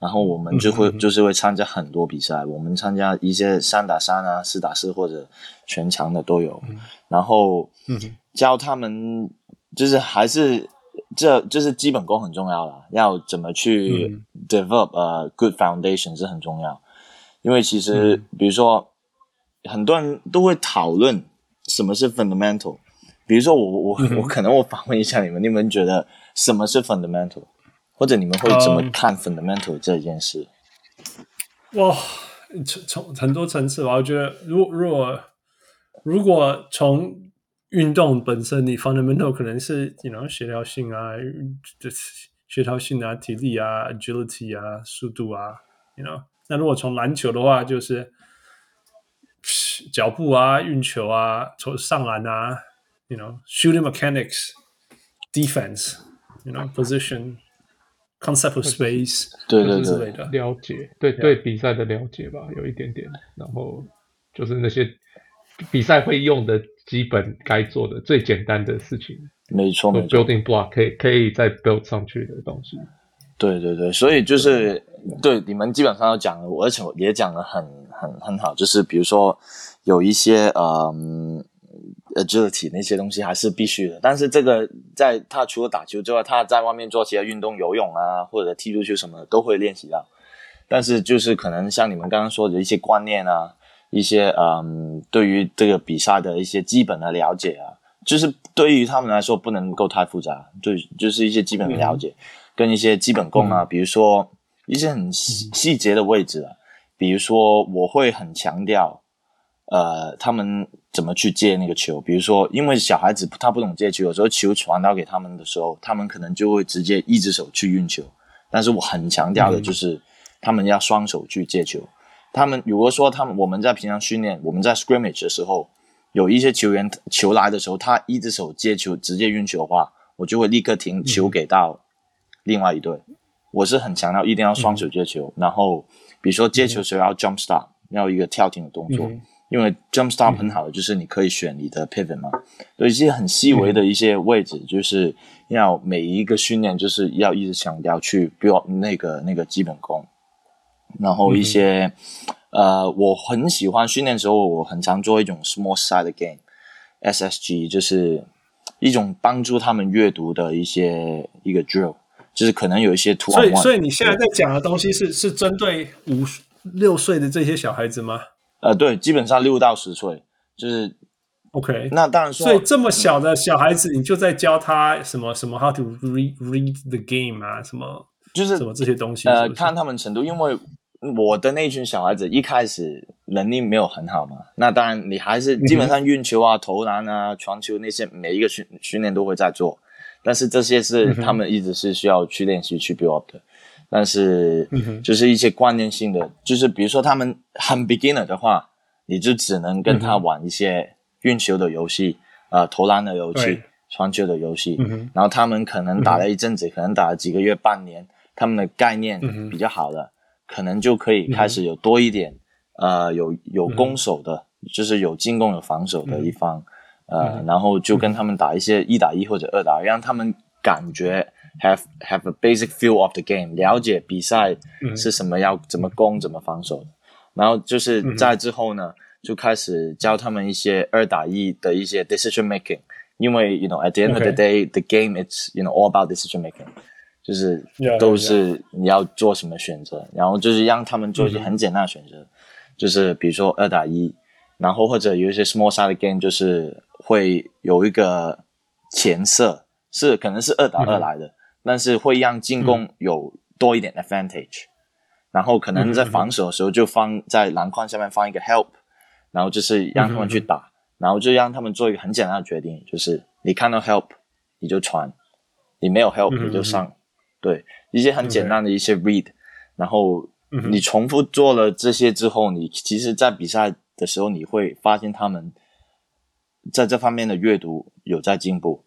然后我们就会、嗯、就是会参加很多比赛，我们参加一些三打三啊、四打四或者全场的都有，嗯、然后教他们就是还是这就是基本功很重要了，要怎么去 develop a good foundation 是很重要。因为其实，比如说，嗯、很多人都会讨论什么是 fundamental。比如说我，我我可能我反问一下你们，你们觉得什么是 fundamental，或者你们会怎么看 fundamental 这件事？哇，从从很多层次吧。我觉得，如果如果如果从运动本身，你 fundamental 可能是你 you know 协调性啊，就是协调性啊，体力啊，agility 啊，速度啊，you know。那如果从篮球的话，就是脚步啊、运球啊、从上篮啊，you know shooting mechanics、defense，you know position、concept of space，对对对之类的了解，对对比赛的了解吧，有一点点。然后就是那些比赛会用的基本该做的最简单的事情，没错没错，building block 可以可以再 build 上去的东西。对对对，所以就是对你们基本上要讲了，而且也讲的很很很好，就是比如说有一些嗯 agility 那些东西还是必须的，但是这个在他除了打球之外，他在外面做其他运动，游泳啊或者踢足球什么的都会练习到，但是就是可能像你们刚刚说的一些观念啊，一些嗯对于这个比赛的一些基本的了解啊，就是对于他们来说不能够太复杂，对就是一些基本的了解。嗯。跟一些基本功啊，比如说一些很细细节的位置啊，比如说我会很强调，呃，他们怎么去接那个球。比如说，因为小孩子他不懂接球，有时候球传到给他们的时候，他们可能就会直接一只手去运球。但是我很强调的就是，他们要双手去接球。他们如果说他们我们在平常训练，我们在 scrimmage 的时候，有一些球员球来的时候，他一只手接球直接运球的话，我就会立刻停球给到。另外一队，我是很强调一定要双手接球，嗯、然后比如说接球时候要 jump start，、要一个跳停的动作，嗯、因为 jump stop 很好的就是你可以选你的 pivot 嘛，有、嗯、一些很细微的一些位置，就是要每一个训练就是要一直强调去 build 那个那个基本功，然后一些、嗯、呃，我很喜欢训练的时候，我很常做一种 small side game，SSG 就是一种帮助他们阅读的一些一个 drill。就是可能有一些图案，所以所以你现在在讲的东西是是针对五六岁的这些小孩子吗？呃，对，基本上六到十岁，就是 OK。那当然说，所以这么小的小孩子，你就在教他什么什么 How to read read the game 啊，什么就是什么这些东西是是？呃，看他们程度，因为我的那群小孩子一开始能力没有很好嘛，那当然你还是基本上运球啊、投篮啊、传球那些每一个训训练都会在做。但是这些是他们一直是需要去练习去 build up 的，但是就是一些观念性的，就是比如说他们很 beginner 的话，你就只能跟他玩一些运球的游戏，呃，投篮的游戏，传球的游戏，然后他们可能打了一阵子，可能打了几个月、半年，他们的概念比较好了，可能就可以开始有多一点，呃，有有攻守的，就是有进攻有防守的一方。呃，然后就跟他们打一些一打一或者二打，让他们感觉 have have a basic feel of the game，了解比赛是什么，要怎么攻，怎么防守。然后就是在之后呢，就开始教他们一些二打一的一些 decision making，因为 you know at the end of the day the game it's you know all about decision making，就是都是你要做什么选择，然后就是让他们做一些很简单的选择，就是比如说二打一，然后或者有一些 small side game 就是。会有一个前设，是可能是二打二来的，嗯、但是会让进攻有多一点 advantage，、嗯、然后可能在防守的时候就放在篮筐下面放一个 help，然后就是让他们去打，嗯、然后就让他们做一个很简单的决定，就是你看到 help 你就传，你没有 help 你就上，嗯、对一些很简单的一些 read. 然后你重复做了这些之后，你其实，在比赛的时候你会发现他们在这方面的阅读有在进步。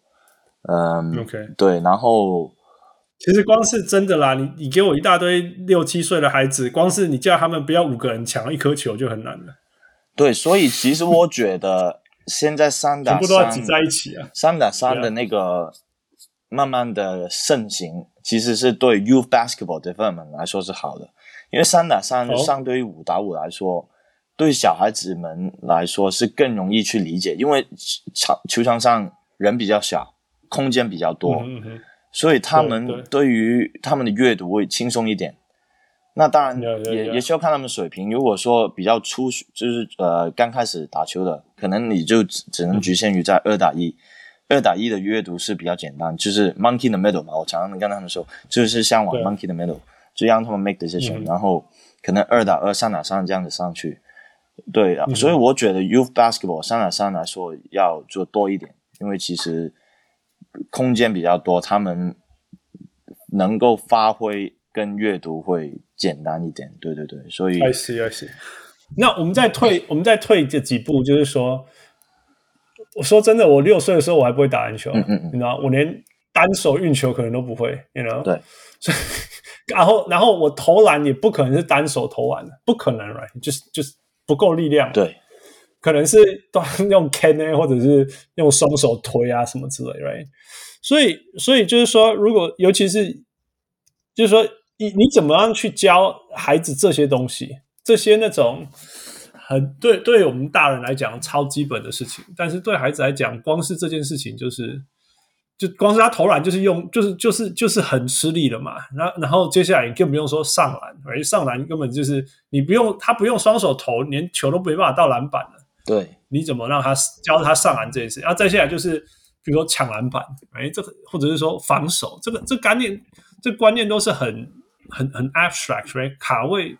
嗯，OK，对，然后其实光是真的啦，你你给我一大堆六七岁的孩子，光是你叫他们不要五个人抢一颗球就很难了。对，所以其实我觉得现在三打三在一起啊，三打三的那个慢慢的盛行，其实是对 youth basketball development 来说是好的，因为三打三相对于五打五来说，哦，对小孩子们来说是更容易去理解，因为场球场上人比较小。空间比较多，嗯嗯，所以他们对于他们的阅读会轻松一点。那当然也也需要看他们水平。如果说比较初学，就是呃刚开始打球的，可能你就只只能局限于在二打一。二打一的阅读是比较简单，就是 monkey the middle 嘛。我常常跟他们说，就是向往 monkey the middle，就让他们 make decision，嗯、然后可能二打二、三打三这样子上去。对啊，嗯、所以我觉得 youth basketball 三打三来说要做多一点，因为其实。空间比较多，他们能够发挥跟阅读会简单一点。对对对，所以 I see I see。那我们再退，[LAUGHS] 我们再退这几步，就是说，我说真的，我六岁的时候我还不会打篮球，嗯嗯嗯，你知道，我连单手运球可能都不会，你知道。对。所以，[LAUGHS] 然后，然后我投篮也不可能是单手投篮的，不可能，right？就是就是不够力量。对。可能是都用 can 或者是用双手推啊什么之类，right？所以，所以就是说，如果尤其是就是说，你你怎么样去教孩子这些东西？这些那种很对，对我们大人来讲超基本的事情，但是对孩子来讲，光是这件事情就是，就光是他投篮就是用，就是就是就是很吃力了嘛。然后，然后接下来你更不用说上篮，而上篮根本就是你不用他不用双手投，连球都没办法到篮板了。对，你怎么让他教他上篮这件事？然后再下来就是，比如说抢篮板，哎，这个或者是说防守，这个这个、观念，这、观念都是很很很 abstract，right？卡位、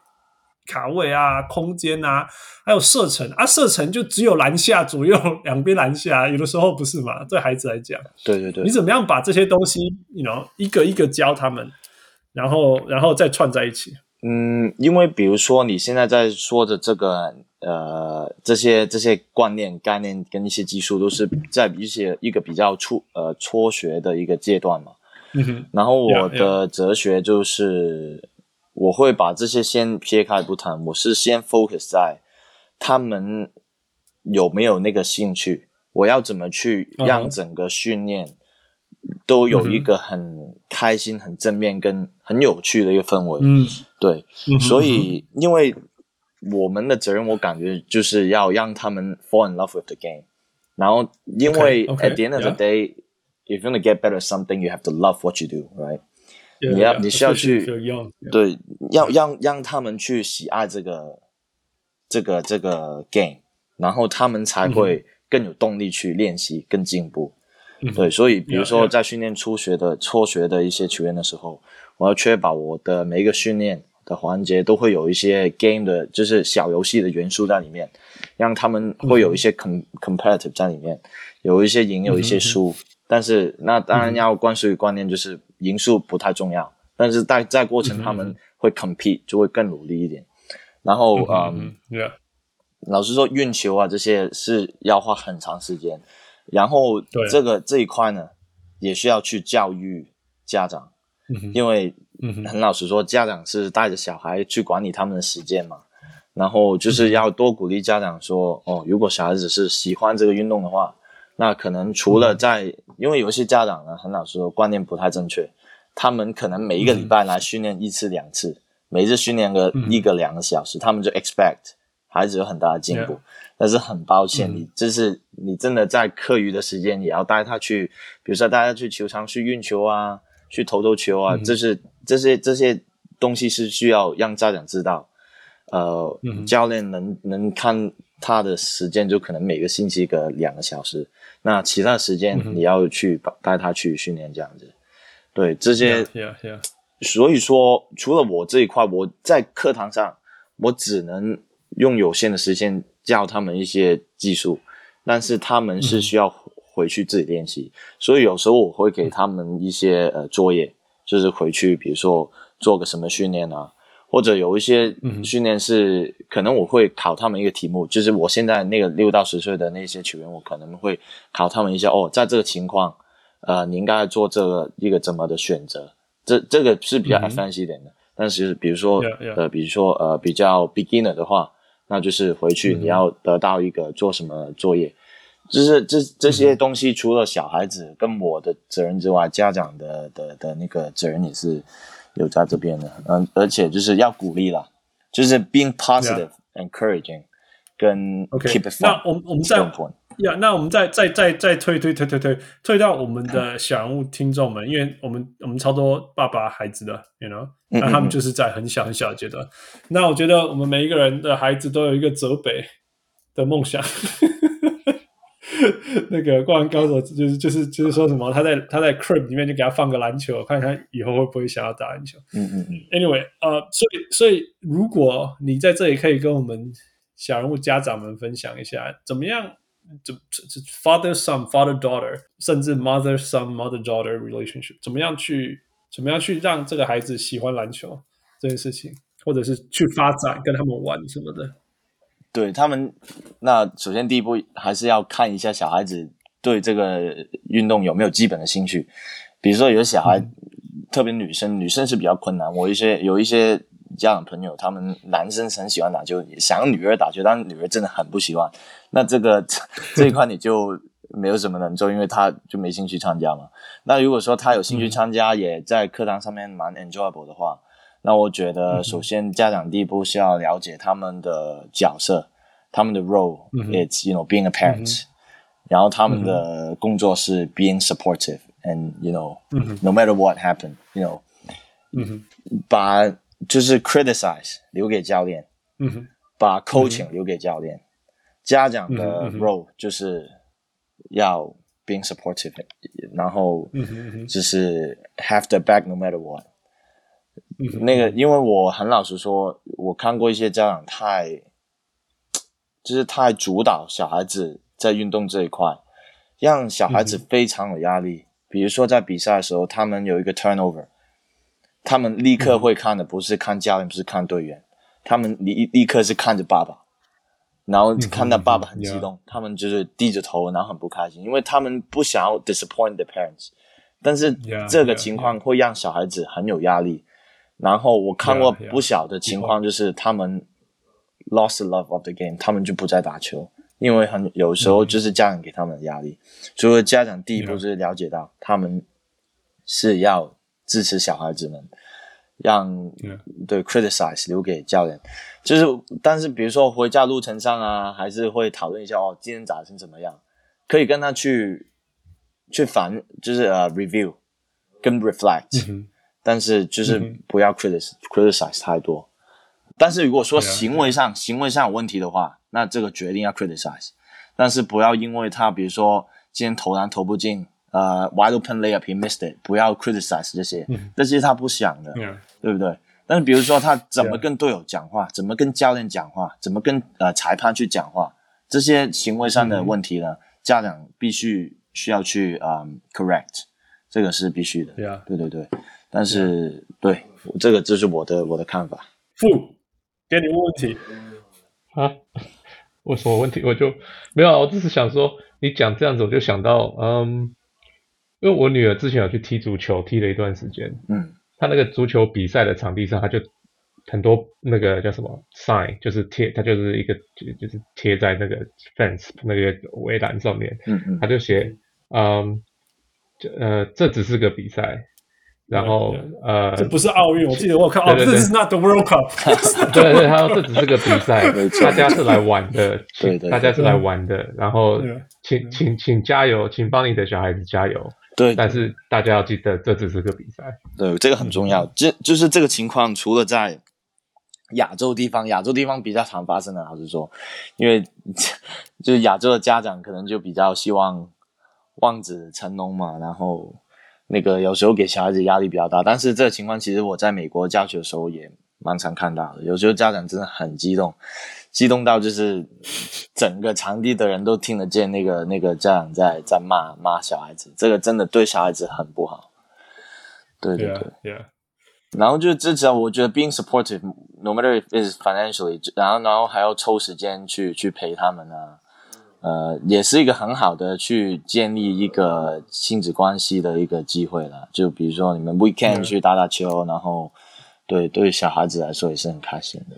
卡位啊，空间啊，还有射程啊，射程就只有篮下左右两边篮下，有的时候不是嘛？对孩子来讲，对对对，你怎么样把这些东西，you know，一个一个教他们，然后然后再串在一起？嗯，因为比如说你现在在说的这个。呃，这些这些观念、概念跟一些技术都是在一些一个比较初呃初学的一个阶段嘛。嗯哼。然后我的哲学就是，yeah, yeah. 我会把这些先撇开不谈，我是先 focus 在他们有没有那个兴趣，我要怎么去让整个训练都有一个很开心、很正面跟很有趣的一个氛围。嗯，对。所以因为。我们的责任，我感觉就是要让他们 fall in love with the game。然后，因为 at the end of the day, if you want to get better at something, you have to love what you do, right? 你要你需要去对，要让让他们去喜爱这个这个这个 game，然后他们才会更有动力去练习、更进步。Mm -hmm. 对，所以比如说在训练初学的、初学的一些球员的时候，我要确保我的每一个训练。的环节都会有一些 game 的，就是小游戏的元素在里面，让他们会有一些 com competitive 在里面，有一些赢，有一些输。嗯、但是那当然要灌输观念，就是赢输不太重要，但是在在过程他们会 compete，就会更努力一点。然后嗯.老实说运球啊这些是要花很长时间，然后这个这一块呢也需要去教育家长，嗯、因为。嗯，很老实说，家长是带着小孩去管理他们的时间嘛，然后就是要多鼓励家长说，哦，如果小孩子是喜欢这个运动的话，那可能除了在，因为有些家长呢，很老实说，观念不太正确，他们可能每一个礼拜来训练一次两次，每次训练个一个两个小时，他们就 expect 孩子有很大的进步，但是很抱歉，你就是你真的在课余的时间也要带他去，比如说带他去球场去运球啊。去投投球啊，这是这些这些东西是需要让家长知道，呃，嗯、教练能能看他的时间，就可能每个星期个两个小时，那其他时间你要去带他去训练这样子。对这些，yeah, yeah, yeah. 所以说除了我这一块，我在课堂上我只能用有限的时间教他们一些技术，但是他们是需要回去自己练习。所以有时候我会给他们一些呃作业，就是回去比如说做个什么训练啊，或者有一些训练是可能我会考他们一个题目，就是我现在那个六到十岁的那些球员，我可能会考他们一下哦，在这个情况，呃，你应该做这个一个怎么的选择。这这个是比较 advanced 一点的，但是比如说 Yeah, yeah. 呃，比如说呃，比较 beginner 的话，那就是回去你要得到一个做什么作业，就是这这些东西除了小孩子跟我的责任之外，家长的的的那个责任也是有在这边的，嗯，而且就是要鼓励啦，就是 being positive, encouraging，跟 keep it fun。那我们我们再。呀那我们再再再再推推推推推推到我们的小人物听众们，因为我们我们超多爸爸孩子的，you know，那他们就是在很小很小的阶段。那我觉得我们每一个人的孩子都有一个泽北的梦想。[LAUGHS] 那个灌篮高手就是就是就是说什么，他在他在 crib 里面就给他放个篮球，看看以后会不会想要打篮球。嗯嗯嗯。Anyway，呃，所以所以如果你在这里可以跟我们小人物家长们分享一下，怎么样？这这这 father son father daughter，甚至 mother son mother daughter relationship，怎么样去怎么样去让这个孩子喜欢篮球这件事情，或者是去发展跟他们玩什么的？对他们，那首先第一步还是要看一下小孩子对这个运动有没有基本的兴趣。比如说有的小孩，嗯、特别女生，女生是比较困难。我一些有一些。家长朋友，他们男生很喜欢打球，想让女儿打球，但女儿真的很不喜欢。那这个 [LAUGHS] 这一块你就没有什么能做，因为他就没兴趣参加嘛。那如果说他有兴趣参加，也在课堂上面蛮 enjoyable 的话，那我觉得首先家长第一步是要了解他们的角色，他们的 role，it's you know being a parent，然后他们的工作是 being supportive and you know no matter what happen，you know，把。就是 criticize 留给教练，嗯，把 coaching 留给教练，家长的 role 就是要 being supportive，然后就是 have the back no matter what。那个，因为我很老实说，我看过一些家长太，[TSK] 就是太主导小孩子在运动这一块，让小孩子非常有压力。比如说在比赛的时候，他们有一个 turnover。他们立刻会看的不是看教练，不是看队员，他们立立刻是看着爸爸，然后看到爸爸很激动，他们就是低着头，然后很不开心，因为他们不想要 disappoint the parents。但是这个情况会让小孩子很有压力。然后我看过不小的情况，就是他们 lost the love of the game，他们就不再打球，因为很有时候就是家长给他们的压力。所以家长第一步就是了解到他们是要。支持小孩子们，让对 criticize 留给教练，就是但是比如说回家路程上啊，还是会讨论一下哦，今天打成怎么样？可以跟他去去反，就是呃、uh, review 跟 reflect，、mm hmm. 但是就是不要 criticize、mm hmm. criticize 太多。但是如果说行为上.行为上有问题的话，那这个决定要 criticize，但是不要因为他比如说今天投篮投不进。呃、uh,，wide open layup he missed it，不要 criticize 这些，嗯、这些他不想的.对不对？但是比如说他怎么跟队友讲话怎么跟教练讲话，怎么跟呃裁判去讲话，这些行为上的问题呢，嗯、家长必须需要去啊、um, correct，这个是必须的.对对对。但是对，这个就是我的我的看法。不，给你问问题啊？[LAUGHS] 我什么问题？我就没有，我只是想说，你讲这样子，我就想到，嗯。因为我女儿之前有去踢足球，踢了一段时间。嗯，她那个足球比赛的场地上，她就很多那个叫什么 sign，就是贴，她就是一个就就是贴在那个 fence 那个围栏上面。嗯嗯，她就写，嗯，呃，这只是个比赛，然后呃，这不是奥运。我记得我有看，哦，这是 not the World Cup。[LAUGHS] 对对，他说这只是个比赛，[LAUGHS] 大家是来玩的，对对，大家是来玩的。然后请请请加油，请帮你的小孩子加油。对，但是大家要记得，这只是个比赛。对，这个很重要。这就是这个情况，除了在亚洲地方，亚洲地方比较常发生的，老实说，因为就是亚洲的家长可能就比较希望望子成龙嘛，然后那个有时候给小孩子压力比较大。但是这个情况，其实我在美国教学的时候也蛮常看到的。有时候家长真的很激动，激动到就是整个场地的人都听得见那个那个家长在在骂骂小孩子，这个真的对小孩子很不好。对对对 yeah, yeah. 然后就至少我觉得 being supportive，no matter if is financially，然后然后还要抽时间去去陪他们啊，呃，也是一个很好的去建立一个亲子关系的一个机会了。就比如说你们 weekend 去打打球.然后对对小孩子来说也是很开心的，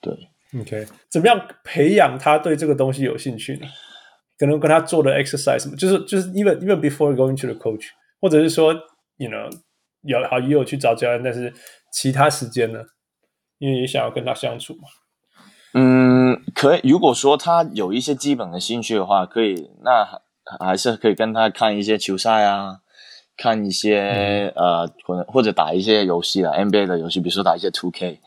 对。OK，怎么样培养他对这个东西有兴趣呢？可能跟他做的 exercise 什么，就是就是 even even before going to the coach，或者是说，you know，有好也有去找教练，但是其他时间呢，因为也想要跟他相处嘛。嗯，可以。如果说他有一些基本的兴趣的话，可以，那还是可以跟他看一些球赛啊，看一些、嗯、呃，可能或者打一些游戏啊，NBA 的游戏，比如说打一些 Two K。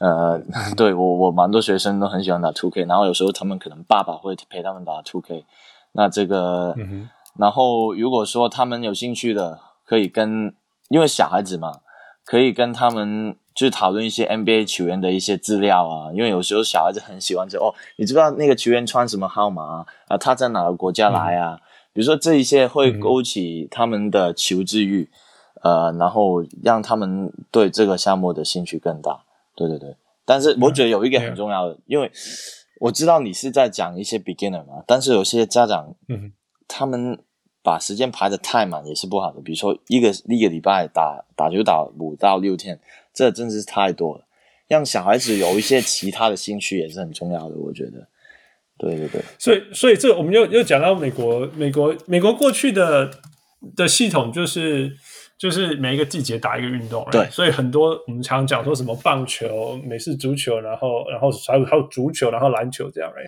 呃，[LAUGHS] 对我我蛮多学生都很喜欢打 Two K，然后有时候他们可能爸爸会陪他们打 Two K 那这个，嗯、然后如果说他们有兴趣的，可以跟，因为小孩子嘛，可以跟他们去讨论一些 NBA 球员的一些资料啊，因为有时候小孩子很喜欢说，哦，你知道那个球员穿什么号码啊？啊，他在哪个国家来啊？嗯、比如说这一些会勾起他们的求知欲，呃，然后让他们对这个项目的兴趣更大。对对对，但是我觉得有一个很重要的，嗯、因为我知道你是在讲一些 beginner 嘛，但是有些家长，嗯，他们把时间排得太满也是不好的。比如说一个一个礼拜打打球打五到六天，这真是太多了。让小孩子有一些其他的兴趣也是很重要的，我觉得。对对对，所以所以这我们又又讲到美国，美国美国过去的的系统就是。就是每一个季节打一个运动，对，所以很多我们常讲说什么棒球、美式足球，然后然后还有还有足球，然后篮球这样，哎，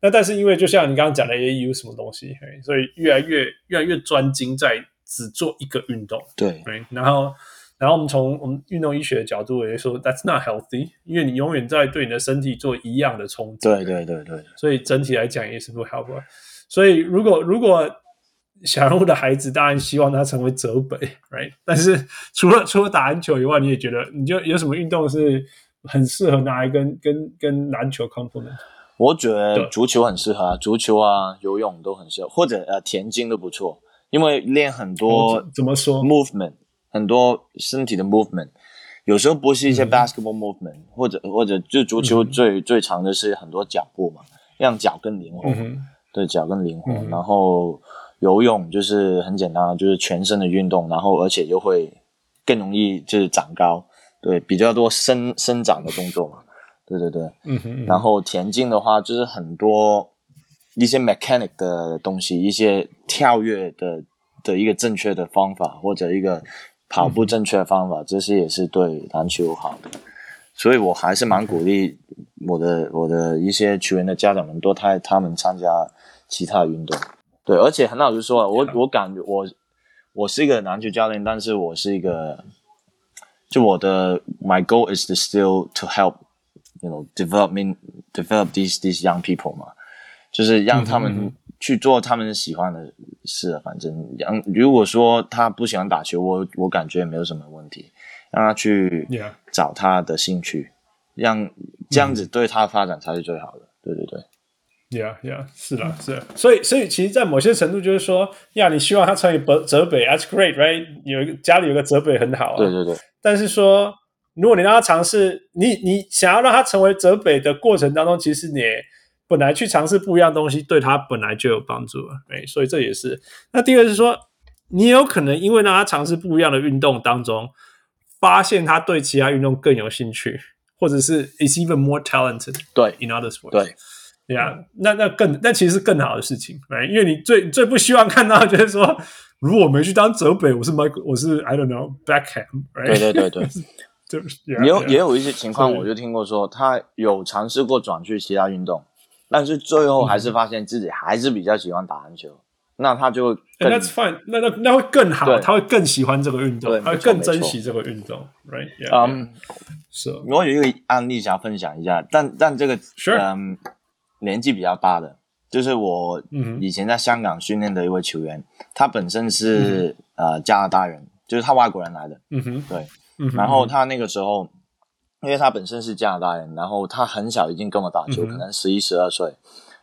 那但是因为就像你刚刚讲的 AAU 什么东西，所以越来越越来越专精在只做一个运动，对，然后然后我们从我们运动医学的角度也说 That's not healthy，因为你永远在对你的身体做一样的冲击，对对对对，所以整体来讲也是不 healthy。所以如果如果小人物的孩子当然希望他成为泽北，right？但是 [LAUGHS] 除了除了打篮球以外，你也觉得你就有什么运动是很适合拿来跟跟跟篮球 complement？我觉得足球很适合啊，足球啊、游泳都很适合，或者呃田径都不错，因为练很多怎么说 movement，很多身体的 movement，有时候不是一些 basketball movement，、嗯、或者或者就足球最、嗯、最长的是很多脚步嘛，让脚更灵活，嗯、对脚更灵活、嗯，然后。游泳就是很简单，就是全身的运动，然后而且又会更容易就是长高，对，比较多生生长的动作嘛，对对对，嗯哼嗯。然后田径的话，就是很多一些 mechanic 的东西，一些跳跃的的一个正确的方法，或者一个跑步正确的方法，嗯、这些也是对篮球好的。所以我还是蛮鼓励我的我的一些球员的家长们多带他们参加其他运动。对，而且很老实说，我我感觉我我是一个篮球教练，但是我是一个，就我的 my goal is to still to help you know development develop these these young people 嘛，就是让他们去做他们喜欢的事。嗯、反正让如果说他不喜欢打球，我我感觉也没有什么问题，让他去找他的兴趣，让这样子对他的发展才是最好的。嗯、对对对。Yeah, yeah，是啦，是啦，所以，所以，其实，在某些程度，就是说，呀，你希望他成为泽北，That's great, right？有一个家里有个泽北很好啊。对对对。但是说，如果你让他尝试，你你想要让他成为泽北的过程当中，其实你本来去尝试不一样东西，对他本来就有帮助了，哎，所以这也是。那第二是说，你有可能因为让他尝试不一样的运动当中，发现他对其他运动更有兴趣，或者是 is even more talented。对，in other sports。对。对呀，那那更那其实是更好的事情，因为你最最不希望看到就是说，如果我没去当泽北，我是 Michael，我是 I don't know Beckham，right? 对对对对，[LAUGHS] 就也有也有一些情况，我就听过说他有尝试过转去其他运动，但是最后还是发现自己还是比较喜欢打篮球，嗯、那他就 That's fine，那那那会更好，他会更喜欢这个运动，他会更珍惜这个运动，right？嗯，是。我有一个案例想要分享一下，但但这个嗯。年纪比较大的，就是我以前在香港训练的一位球员，嗯、他本身是、嗯、呃加拿大人，就是他外国人来的，嗯哼，对，嗯、然后他那个时候因为他本身是加拿大人，然后他很小已经跟我打球，嗯、可能十一、十二岁，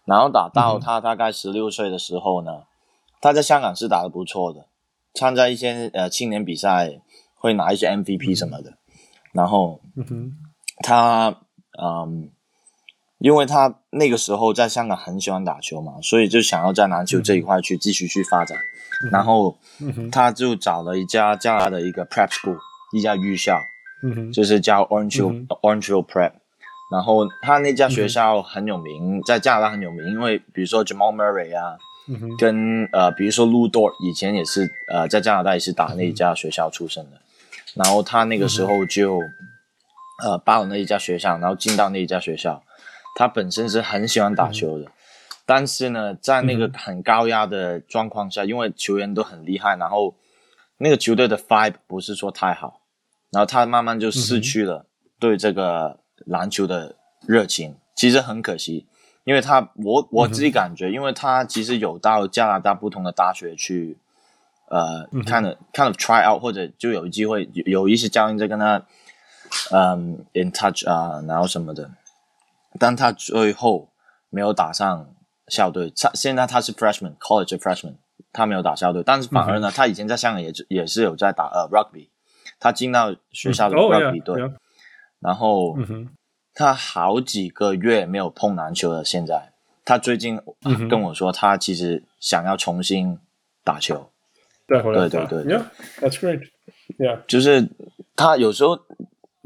然后打到他大概十六岁的时候呢，嗯、他在香港是打得不错的，参加一些呃青年比赛，会拿一些 MVP 什么的，嗯、然后他嗯，因为他那个时候在香港很喜欢打球嘛，所以就想要在篮球这一块去继续去发展，嗯、然后他就找了一家加拿大的一个 prep school，一家预校。就是叫 Orangeville、嗯、Orangeville Prep，然后他那家学校很有名，嗯、在加拿大很有名，因为比如说 Jamal Murray 啊，嗯、跟呃比如说 Lu Dort 以前也是呃在加拿大也是打那一家学校出身的，嗯、然后他那个时候就、嗯、呃报了那一家学校，然后进到那一家学校，他本身是很喜欢打球的，嗯、但是呢在那个很高压的状况下，因为球员都很厉害，然后那个球队的 vibe 不是说太好。然后他慢慢就失去了对这个篮球的热情，嗯、其实很可惜，因为他我我自己感觉，嗯、因为他其实有到加拿大不同的大学去，呃，看了、嗯、kind of try out 或者就有机会有有一些教练在跟他，嗯，in touch 啊，然后什么的，但他最后没有打上校队，他现在他是 freshman college freshman，他没有打校队，但是反而呢，嗯、他以前在香港也也是有在打呃 rugby。他进到学校的 rugby 队，然后他好几个月没有碰篮球了。现在他最近跟我说，他其实想要重新打球。对对对对，Yeah，that's great。Yeah，就是他有时候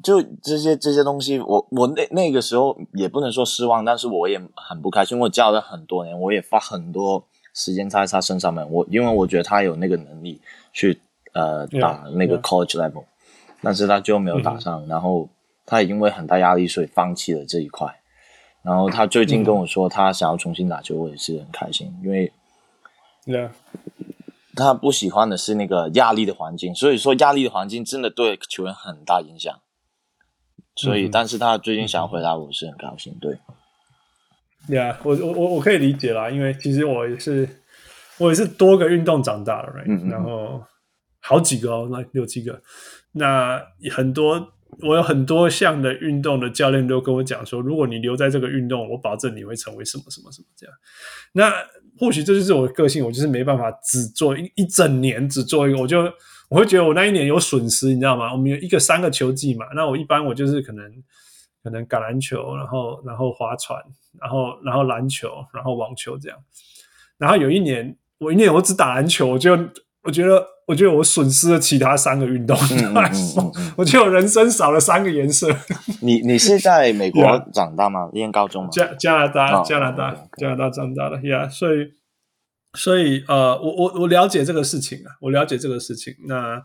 就这些这些东西，我我那那个时候也不能说失望，但是我也很不开心。我教了很多年，我也花很多时间在他身上面。我因为我觉得他有那个能力去。呃，打那个 college level. 但是他最后没有打上，嗯、然后他也因为很大压力，所以放弃了这一块。然后他最近跟我说，他想要重新打球，我也是很开心，因为.他不喜欢的是那个压力的环境，所以说压力的环境真的对球员很大影响。所以，嗯、但是他最近想要回答，我是很高兴。对，Yeah，我我我我可以理解啦，因为其实我也是我也是多个运动长大的人，right? 嗯嗯然后。好几个哦，那六七个，那很多我有很多项的运动的教练都跟我讲说，如果你留在这个运动，我保证你会成为什么什么什么这样。那或许这就是我的个性，我就是没办法只做一一整年只做一个，我就我会觉得我那一年有损失，你知道吗？我们有一个三个球季嘛，那我一般我就是可能可能橄榄球，然后然后划船，然后然后篮球，然后网球这样。然后有一年我一年我只打篮球，我就我觉得。我觉得我损失了其他三个运动，嗯 [LAUGHS] 嗯嗯嗯、我觉得我人生少了三个颜色。你你是在美国 [LAUGHS] 长大吗？念.高中吗？加加拿大，加拿大，加拿大长大的，Yeah，所以所以呃，我我我了解这个事情啊，我了解这个事情。那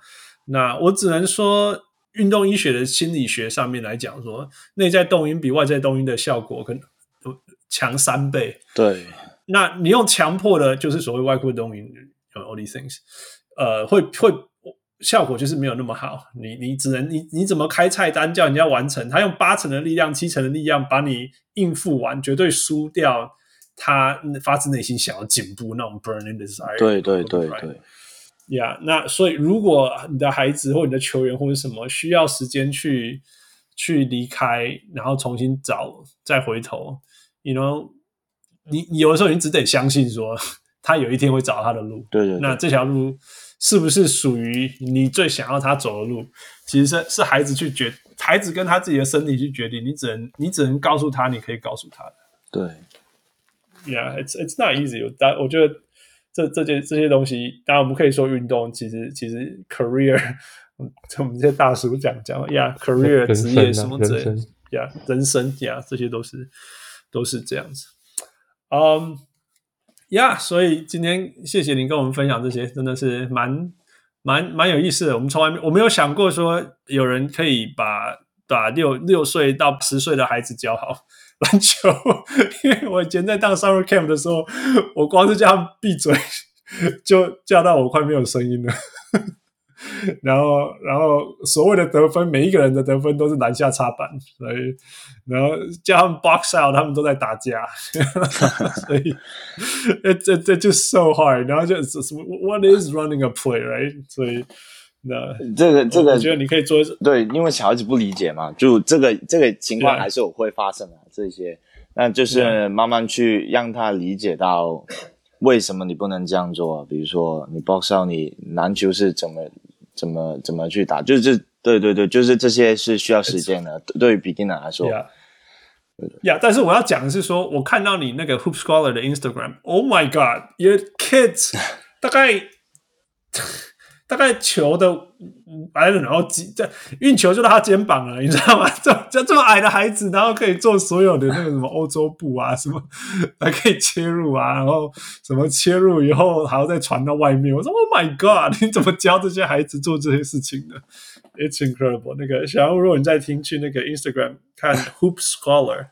那我只能说，运动医学的心理学上面来讲，说内在动因比外在动因的效果可能强三倍。对，那你用强迫的，就是所谓外扩动因，all these things。呃，会会效果就是没有那么好。你你只能你你怎么开菜单叫人家完成？他用八成的力量、七成的力量把你应付完，绝对输掉他发自内心想要进步那种 burning desire。对对对对，呀，yeah, 那所以如果你的孩子或你的球员或者什么需要时间去去离开，然后重新找再回头，you know，你你有的时候你只得相信说他有一天会找他的路。对，对对，那这条路。是不是属于你最想要他走的路？其实是是孩子去决，孩子跟他自己的身体去决定。你只能你只能告诉他，你可以告诉他的。对，Yeah，it's it's not easy。但我觉得这这些这些东西，当然我们可以说运动，其实其实 career，[LAUGHS] 我们这些大叔讲讲，Yeah，career 职业什么之类，Yeah，人生，Yeah，这些都是都是这样子。嗯、um,。呀所以今天谢谢您跟我们分享这些，真的是蛮蛮蛮有意思的。我们从来没我没有想过说有人可以把把六六岁到十岁的孩子教好篮球，[LAUGHS] 因为我以前在当 summer camp 的时候，我光是叫他们闭嘴，就叫到我快没有声音了。然后，然后所谓的得分，每一个人的得分都是篮下插板，所以，然后叫他们 box out，他们都在打架，[LAUGHS] 所以，这这这就 so hard，然后就什么 what is running a play，right？所以，那这个这个，我觉得你可以做对，因为小孩子不理解嘛，就这个这个情况还是有会发生的这些，那就是慢慢去让他理解到为什么你不能这样做。比如说你 box out，你篮球是怎么怎么怎么去打，就是对对对，就是这些是需要时间的。对于 beginner 来说，呀，yeah, 但是我要讲的是说，我看到你那个 Hoop Scholar 的 Instagram，Oh my God，your kids 大概。大概球的矮然后几这运球就到他肩膀了，你知道吗？[LAUGHS] 这这这么矮的孩子，然后可以做所有的那个什么欧洲步啊，[LAUGHS] 什么还可以切入啊，然后什么切入以后还要再传到外面。我说 Oh my God，[LAUGHS] 你怎么教这些孩子做这些事情的？It's incredible。那个小欧，如果你在听去那个 Instagram 看 Hoop Scholar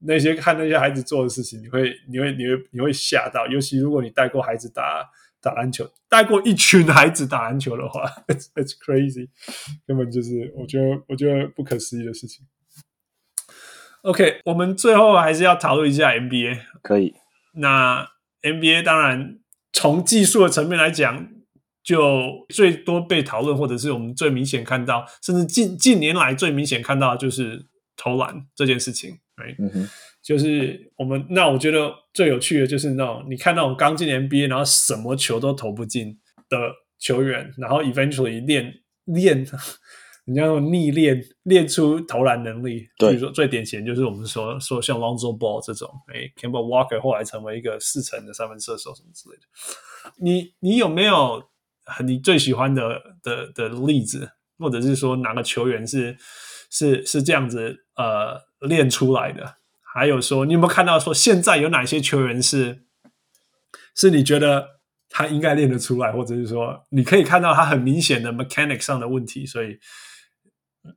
那些看那些孩子做的事情，你会你会你会你会吓到，尤其如果你带过孩子打。打篮球，带过一群孩子打篮球的话，[LAUGHS] it's it's crazy，根本就是我觉得我觉得不可思议的事情。OK，我们最后还是要讨论一下 NBA。可以。那 NBA 当然从技术的层面来讲，就最多被讨论，或者是我们最明显看到，甚至近近年来最明显看到的就是投篮这件事情。Right？嗯哼。就是我们那我觉得最有趣的就是那种你看那种刚进 NBA 然后什么球都投不进的球员，然后 eventually 练练，你要逆练练出投篮能力。对，比如说最典型就是我们说说像 Lonzo Ball 这种，哎，Camel Walker 后来成为一个四成的三分射手什么之类的。你你有没有你最喜欢的的的例子，或者是说哪个球员是是是这样子呃练出来的？还有说，你有没有看到说现在有哪些球员是是你觉得他应该练得出来，或者是说你可以看到他很明显的 mechanic 上的问题，所以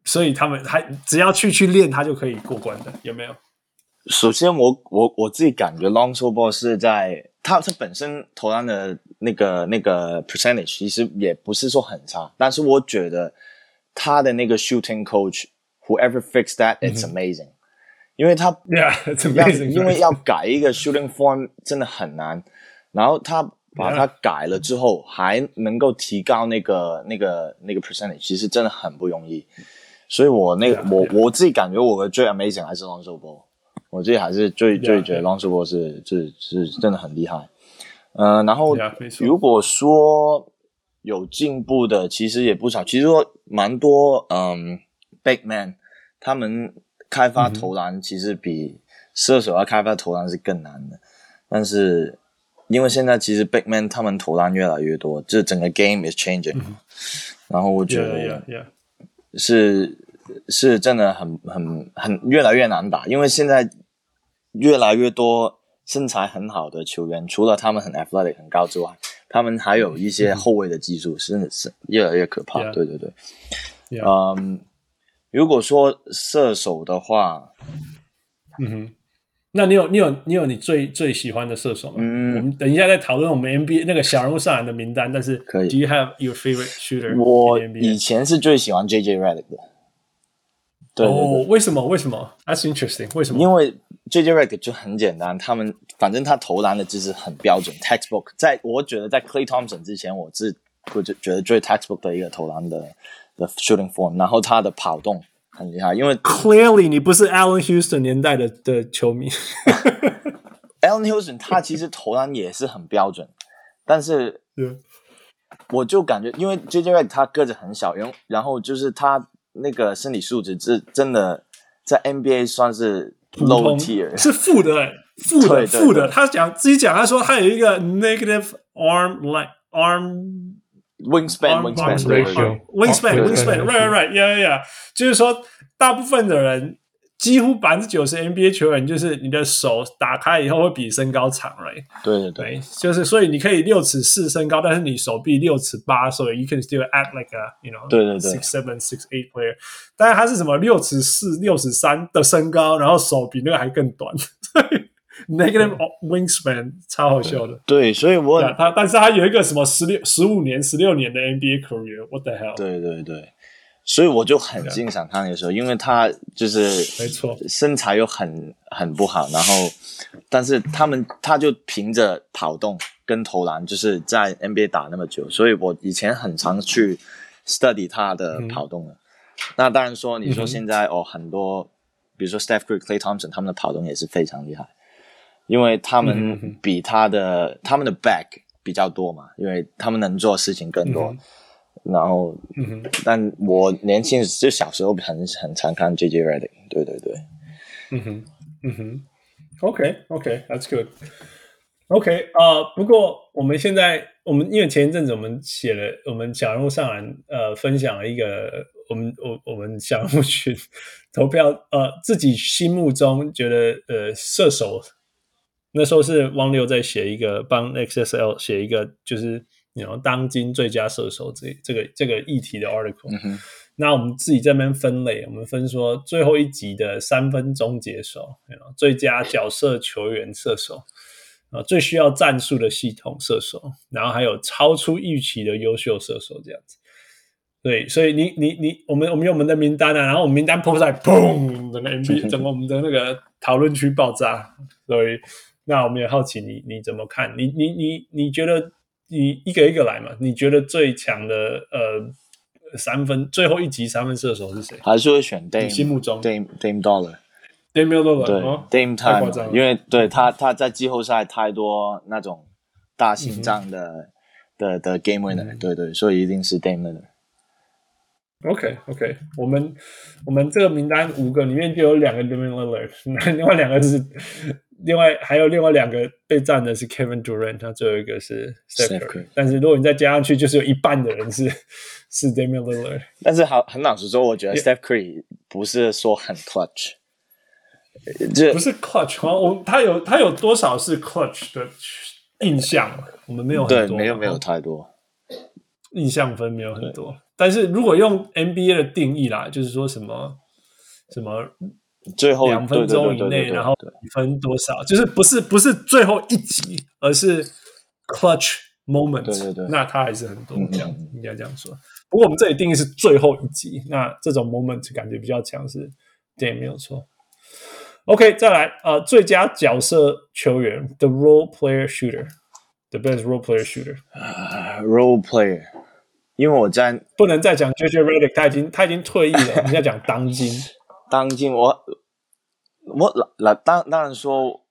所以他们还只要去去练，他就可以过关的，有没有？首先我，我我我自己感觉 long s o ball 是在他他本身投篮的那个那个 percentage 其实也不是说很差，但是我觉得他的那个 shooting coach whoever fixed that it's amazing。嗯因为他 [LAUGHS] 要，yeah, 因为要改一个 shooting form 真的很难，然后他把它改了之后，还能够提高那个那个那个 percentage，其实真的很不容易。所以我那我.我自己感觉我的最 amazing 还是 Lonzo Ball，我自己还是最最觉得 Ball 是是是真的很厉害。呃，然后如果说有进步的，其实也不少，其实说蛮多，嗯，big man 他们。开发投篮其实比射手要开发投篮是更难的，但是因为现在其实 big man 他们投篮越来越多，这整个 game is changing，然后我觉得是是真的很很很越来越难打，因为现在越来越多身材很好的球员，除了他们很 athletic 很高之外，他们还有一些后卫的技术，真的是越来越可怕。对对对，嗯。如果说射手的话，嗯哼，那你有你有你有你最最喜欢的射手吗？嗯，我们等一下再讨论我们 NBA 那个小人物上篮的名单，但是可以。Do you have your favorite shooter？我以前是最喜欢 JJ Redick 的。对，为什么？为什么？That's interesting。为什么？因为 JJ Redick 就很简单，他们反正他投篮的姿势很标准，textbook。在我觉得在 Clay Thompson 之前，我是我就觉得最 textbook 的一个投篮的。的 shooting form，然后他的跑动很厉害，因为 clearly 你不是 Allen Houston 年代的的球迷。[LAUGHS] Allen Houston 他其实投篮也是很标准，但是我就感觉，因为 JJ Redick 他个子很小，然后然后就是他那个身体素质是真的在 NBA 算是 low tier，是负的，负的，负的。他讲自己讲，他说他有一个 negative arm like arm。Wingspan, wingspan ratio, wingspan, wingspan, right, right, right, yeah, yeah, yeah. 就是说，大部分的人，几乎百分之九十 NBA 球员，就是你的手打开以后会比身高长，right？对对对，就是所以你可以六尺四身高，但是你手臂六尺八，所以 you can still act like a, you know, 对对对，six seven, six eight player。但是他是什么六尺四、六尺三的身高，然后手比那个还更短。Negative wingspan 超好笑的，对，所以我他，但是他有一个什么十六、十五年、十六年的 NBA career，what the hell？对对对，所以我就很欣赏他那个时候，因为他就是没错，身材又很很不好，然后但是他们他就凭着跑动跟投篮，就是在 NBA 打那么久，所以我以前很常去 study 他的跑动了。嗯、那当然说，你说现在、嗯、哦，很多，比如说 Steph Curry、Klay Thompson 他们的跑动也是非常厉害，因为他们比他的、嗯、他们的 back 比较多嘛，因为他们能做事情更多。嗯、然后，嗯、但我年轻就小时候很很常看 JJ Redick，对对对。嗯哼，嗯哼，OK，OK，That's good。OK，啊，不过我们现在，我们因为前一阵子我们写了，我们小人物上篮，呃，分享了一个我们我我们小人物群 [LAUGHS] 投票，呃，自己心目中觉得呃射手，那时候是汪六在写一个帮 XSL 写一个就是你知道当今最佳射手这这个这个议题的 article。嗯那我们自己这边分类，我们分说最后一集的三分终结手，最佳角色球员射手，啊，最需要战术的系统射手，然后还有超出预期的优秀射手这样子。对，所以你你你，我们我们用我们的名单啊，然后我们名单铺在砰，整个 NBA 整个我们的那个讨论区爆炸。所以，那我们也好奇你你怎么看？你你你你觉得你一个一个来嘛？你觉得最强的呃？三分最后一集三分射手是谁？还是会选 Dame？心目中 Dame Dame Dollar，Dame Dollar 对、哦、Dame Time，因为对他他在季后赛太多那种大心脏的、嗯、的的 Game Winner，、嗯、对对，所以一定是 Dame Winner。OK OK，我们我们这个名单五个里面就有两个 Dame Dollar，另外两个是。另外还有另外两个被占的是 Kevin Durant，他最后一个是 Steph Curry。但是如果你再加上去，就是有一半的人是 [LAUGHS] 是 Damian Lillard。但是好很老实说，我觉得 Steph Curry 不是说很 clutch，这不是 clutch 啊，我他有他有多少是 clutch 的印象？我们没有很多，对，没有没有太多印象分没有很多。但是如果用 NBA 的定义啦，就是说什么什么。最后两分钟以内，然后比分多少？就是不是不是最后一集，而是 clutch moment。对对对，那他还是很多这样，应该这样说。不过我们这里定义是最后一集，那这种 moment 感觉比较强，是对，没有错。OK，再来，呃，最佳角色球员，the role player shooter，the best role player shooter，role player。因为我在不能再讲 JJ Redick，他已经他已经退役了，[LAUGHS] 你要讲当今。当今我我来当当然说，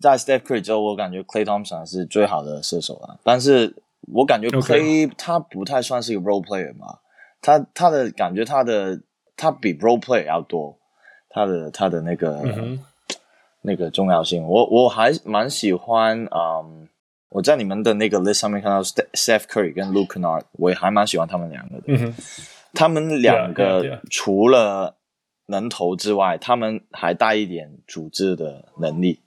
在 Steph Curry 之后，我感觉 Clay Thompson 是最好的射手了。但是我感觉 Clay 他不太算是一个 role player 嘛，他他的感觉他的他比 role player 要多，他的他的那个、嗯、那个重要性，我我还蛮喜欢。嗯，我在你们的那个 list 上面看到 Steph Curry 跟 Luke Kennard，我也还蛮喜欢他们两个的。嗯、他们两个除了能投之外，他们还带一点组织的能力，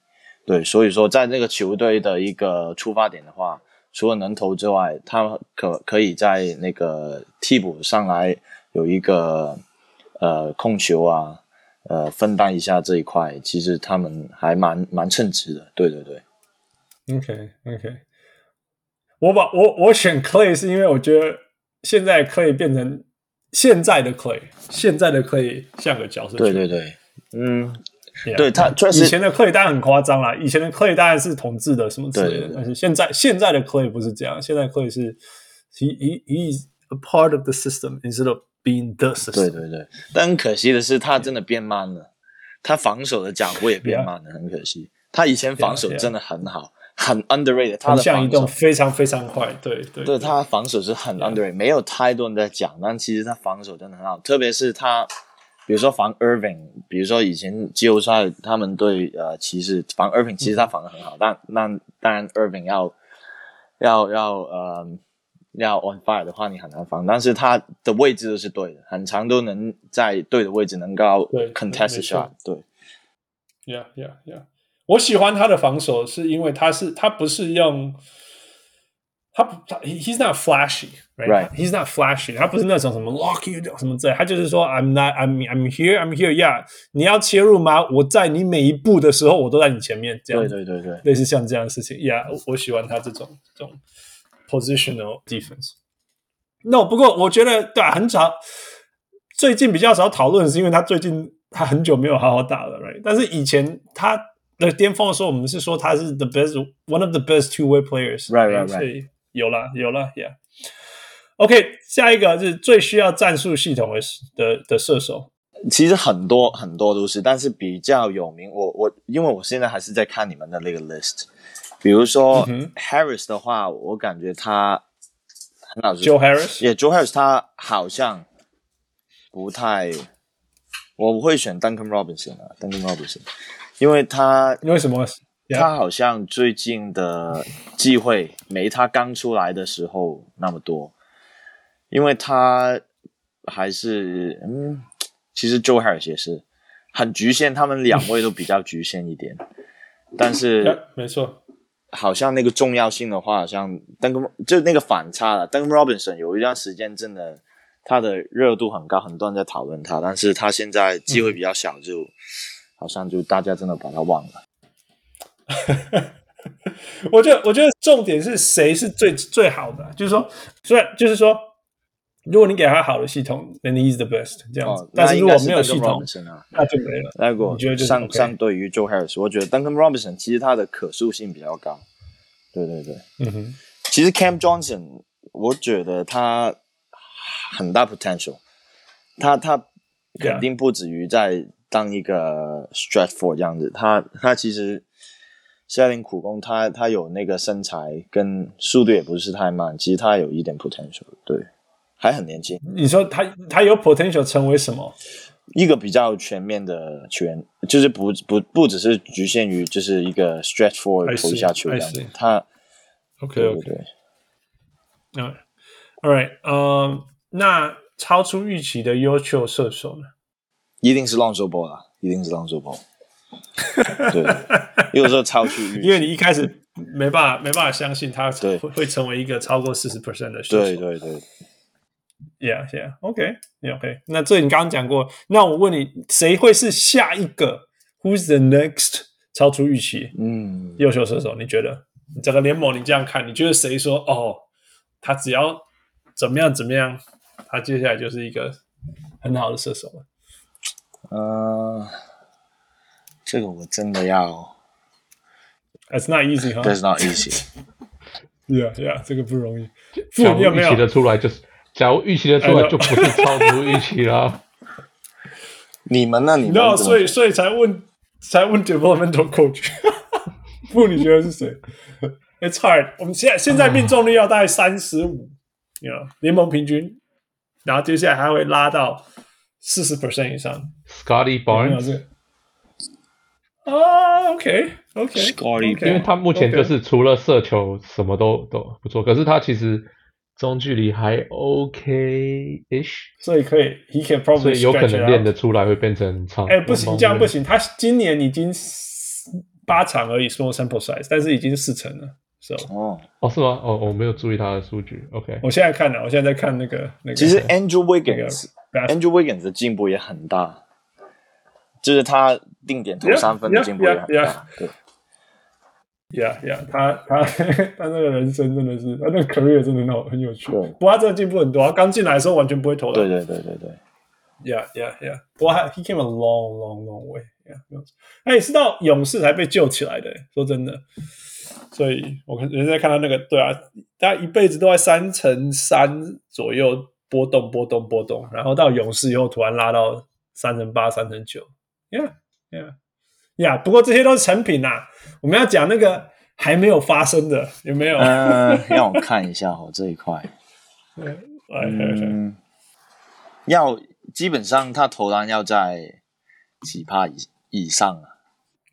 对，所以说在那个球队的一个出发点的话，除了能投之外，他可可以在那个替补上来有一个呃控球啊，呃分担一下这一块，其实他们还蛮蛮称职的，对对对。OK OK，我把我我选 Clay 是因为我觉得现在可以变成。现在的 Clay，现在的 Clay 像个角色。对对对，嗯，yeah, 对他确实，以前的 Clay 当然很夸张啦，以前的 Clay 当然是统治的什么之类的，对对对，但是现在现在的 Clay 不是这样，现在 Clay 是 he he he's a part of the system instead of being the system。对对对，但很可惜的是，他真的变慢了，他防守的脚步也变慢了，很可惜。他以前防守真的很好。很 underrated，他的防守移动非常非常快，对对对，对。他防守是很 underrated，没有太多人在讲，但其实他防守真的很好，特别是他，比如说防 Irving，比如说以前季后赛他们对呃骑士防 Irving，其实他防的很好，嗯、但那当然 Irving 要要要呃要 on fire 的话，你很难防，但是他的位置都是对的，很长都能在对的位置能够 contest shot，对，yeah yeah yeah。我喜欢他的防守，是因为他是他不是用他不他 he's not flashy，right？He's not flashy，他不是那种什么 lock you 什么之类，他就是说 I'm not I'm I'm here I'm here，yeah，你要切入吗？我在你每一步的时候，我都在你前面，这样对对对对，类似像这样的事情，yeah，我，我喜欢他这种这种 positional defense。No，不过我觉得对啊，很少最近比较少讨论，是因为他最近他很久没有好好打了，right？但是以前他。那巅峰的时候，我们是说他是 the best one of the best two way players，right right right，有了有了，yeah。OK，下一个是最需要战术系统的的的射手。其实很多很多都是，但是比较有名，我我因为我现在还是在看你们的那个 list，比如说、嗯、Harris 的话，我感觉他很老实，Joe Harris，也、yeah, Joe Harris 他好像不太，我不会选 Duncan Robinson 啊，Duncan Robinson，因为他因为什么？他好像最近的机会没他刚出来的时候那么多，因为他还是嗯。其实 Joe Harris 也是很局限，他们两位都比较局限一点。[LAUGHS] 但是，没错，好像那个重要性的话，好像 Duncan 就那个反差了。Duncan Robinson 有一段时间真的他的热度很高，很多人在讨论他，但是他现在机会比较小，就、嗯、好像就大家真的把他忘了。[LAUGHS] 我觉得，我觉得重点是谁是最最好的，就是说，虽然就是说。如果你给他好的系统，then he's the best 这样子。哦、但是如果没有系统，那就没了。那如果相相对于 Joe Harris，我觉得 Duncan Robinson 其实他的可塑性比较高。对对对，嗯哼。其实 Cam Johnson，我觉得他很大 potential，他他肯定不止于在当一个 stretch four 这样子。他他其实下点苦功，他他有那个身材跟速度也不是太慢，其实他有一点 potential，对。还很年轻，你说他他有 potential 成为什么？一个比较全面的球员，就是不不不只是局限于就是一个 stretch forward 投一下球这样子。他 OK OK 对，对，All right，嗯、uh,，那超出预期的优秀射手呢？一定是 Lonzo Ball 啦，一定是 Lonzo Ball。[LAUGHS] 对，有时候超出因为你一开始没办法没办法相信他会会成为一个超过四十 percent 的选手。对对对。Yeah, yeah, OK, yeah, OK. 那这你刚刚讲过，那我问你，谁会是下一个？Who's the next？超出预期，嗯，优秀射手，你觉得？整个联盟你这样看，你觉得谁说哦，他只要怎么样怎么样，他接下来就是一个很好的射手了？呃，这个我真的要，It's not easy, huh? It's not easy. [LAUGHS] Yeah, yeah，这个不容易。想预期的出来就是。假如预期的出来，[LAUGHS] 就不是超出预期了。[LAUGHS] 你们呢？你们 no, 所以所以才问才问 developmental coach。不，你觉得是谁？It's hard。我们现在现在命中率要大概三十五，你知道联盟平均，然后接下来还会拉到四十 percent 以上。Scotty Barnes。啊，OK OK。Scotty，因为他目前就是除了射球什么都都不错，可是他其实。中距离还 OK-ish，所以可以，he can probably，所以有可能练得出来会变成长。哎、欸，不行，这样不行。他今年已经八场而已，small sample size，但是已经四成了。So，哦，哦，是吗？哦，我没有注意他的数据。OK，我现在看了，我现在在看那个那个。其实 Andrew Wiggins，Andrew Wiggins 的进步也很大，就是他定点投三分的进步也很大。Yeah, yeah, yeah. 对。呀呀，他他 [LAUGHS] 他那个人生真的是，他那个 career 真的很很有趣。不过他真的进步很多，他刚进来的时候完全不会投篮。对对对对对。呀呀呀！不过他 he came a long long long way。呀，他也是到勇士才被救起来的。说真的，所以我看人家看到那个，对啊，他一辈子都在三乘三左右波动波动波动，然后到勇士以后突然拉到三乘八、三乘九。呀呀。呀，yeah, 不过这些都是成品呐、啊。我们要讲那个还没有发生的，有没有？呃，[LAUGHS] 让我看一下哦，这一块。嗯，要基本上他投篮要在几帕以以上啊？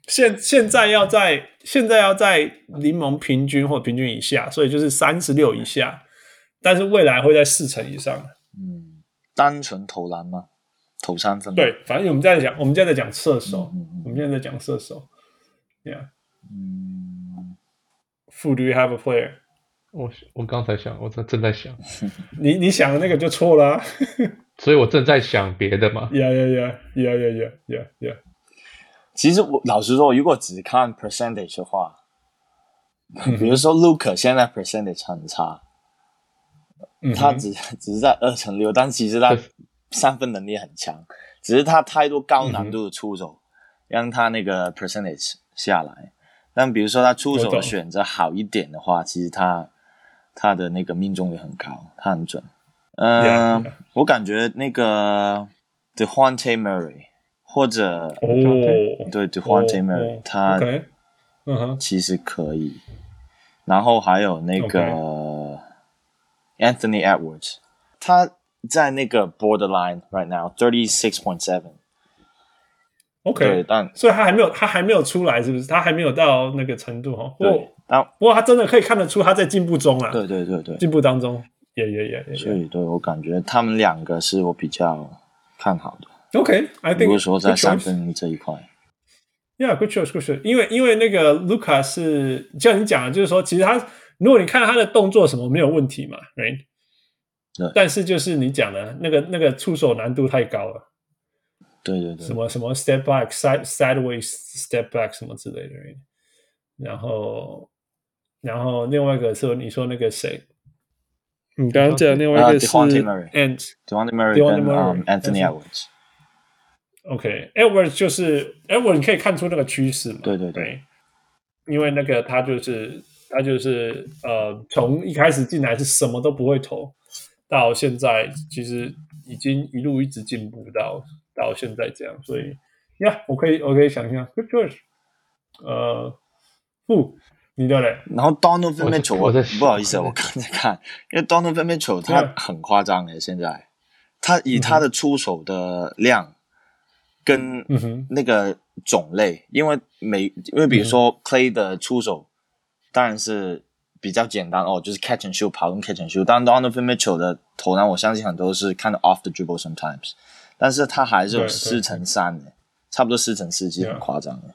现现在要在现在要在联盟平均或平均以下，所以就是三十六以下。但是未来会在四成以上。嗯，单纯投篮吗？投三分？对，反正我们现在讲，我们现在在讲射手。嗯嗯、我们现在在讲射手。Yeah。嗯。Who do you have a player？我我刚才想，我正正在想。你你想的那个就错了、啊。[LAUGHS] 所以我正在想别的嘛。Yeah yeah yeah yeah yeah yeah yeah yeah。其实我老实说，如果只看 percentage 的话，比如说 Luke 现在 percentage 很差，嗯、他只只是在二乘六，但其实他。三分能力很强，只是他太多高难度的出手，嗯、让他那个 percentage 下来。但比如说他出手的选择好一点的话，其实他他的那个命中率很高，他很准。嗯、呃，yeah, yeah. 我感觉那个 Dejounte Murray 或者哦，oh, 对 Dejounte Murray，、oh, 他嗯哼，其实可以。然后还有那个 Anthony Edwards，他在那个 borderline right now thirty six point seven。OK，对，但所以他还没有，他还没有出来，是不是？他还没有到那个程度哈。对，但不过他真的可以看得出他在进步中啊。对对对对，进步当中，也也也。所以，对我感觉他们两个是我比较看好的。OK，I think。比如说在三分这一块。Yeah，good choice，good choice。因为因为那个卢卡是像你讲的，就是说，其实他如果你看他的动作什么没有问题嘛，right？对。但是就是你讲的那个那个出手难度太高了。对对对，什么什么 step back side sideways step back 什么之类的，然后然后另外一个是你说那个谁，你刚刚讲另外一个是 Ant Dejounte Murray 跟 Anthony Edwards。OK，Edwards 就是 Edwards，你可以看出那个趋势嘛？对对对，因为那个他就是他就是呃，从一开始进来是什么都不会投，到现在其实已经一路一直进步到。到现在这样，所以呀，我可以我可以想象，Good choice。呃，不，你的嘞。然后 Donovan Mitchell，我不好意思，我刚才看，因为 Donovan Mitchell 他很夸张诶，现在他以他的出手的量跟那个种类，因为每因为比如说 Clay 的出手当然是比较简单哦，就是 catch and shoot 跑跟 catch and shoot，但 Donovan Mitchell 的投篮，我相信很多是看到 off the dribble sometimes。但是他还是有四乘三的，差不多四乘四，其实很夸张的。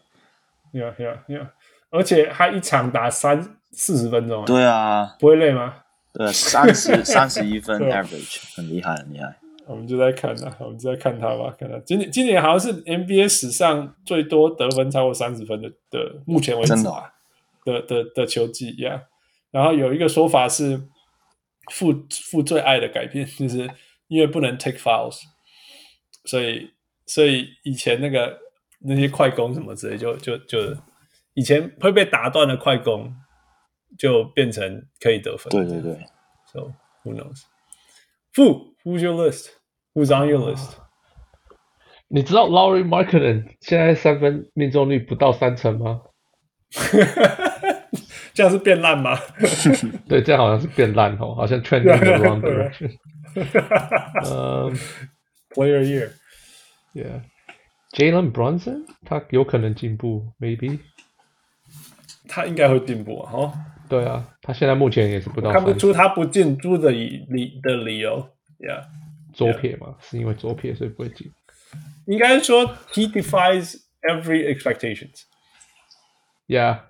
Yeah, yeah, yeah. 而且他一场打三四十分钟，对啊，不会累吗？对，三十 [LAUGHS] 三十一分 average，很厉害，很厉害。我们就在看啊，我们就在看他吧，看他今年今年好像是 NBA 史上最多得分超过三十分的的，目前为止啊的的的球技呀。然后有一个说法是，负负最爱的改变 [LAUGHS] 就是因为不能 take files，。所以，所以以前那个那些快攻什么之类，就就就以前会被打断的快攻，就变成可以得分。对对对。So who knows? Fu, who's your list? Who's on your list? 你知道 Laurie Markkanen 现在三分命中率不到三成吗？[LAUGHS] 这样是变烂吗？对，这样好像是变烂哦，好像 trending the wrong direction。嗯。Player year, yeah. Jalen Brunson，他有可能进步，maybe。他应该会进步啊！哦，对啊，他现在目前也是不到。看不出他不进步的理理的理由，yeah。左撇嘛，是因为左撇所以不会进。应该说，he defies every expectations. Yeah,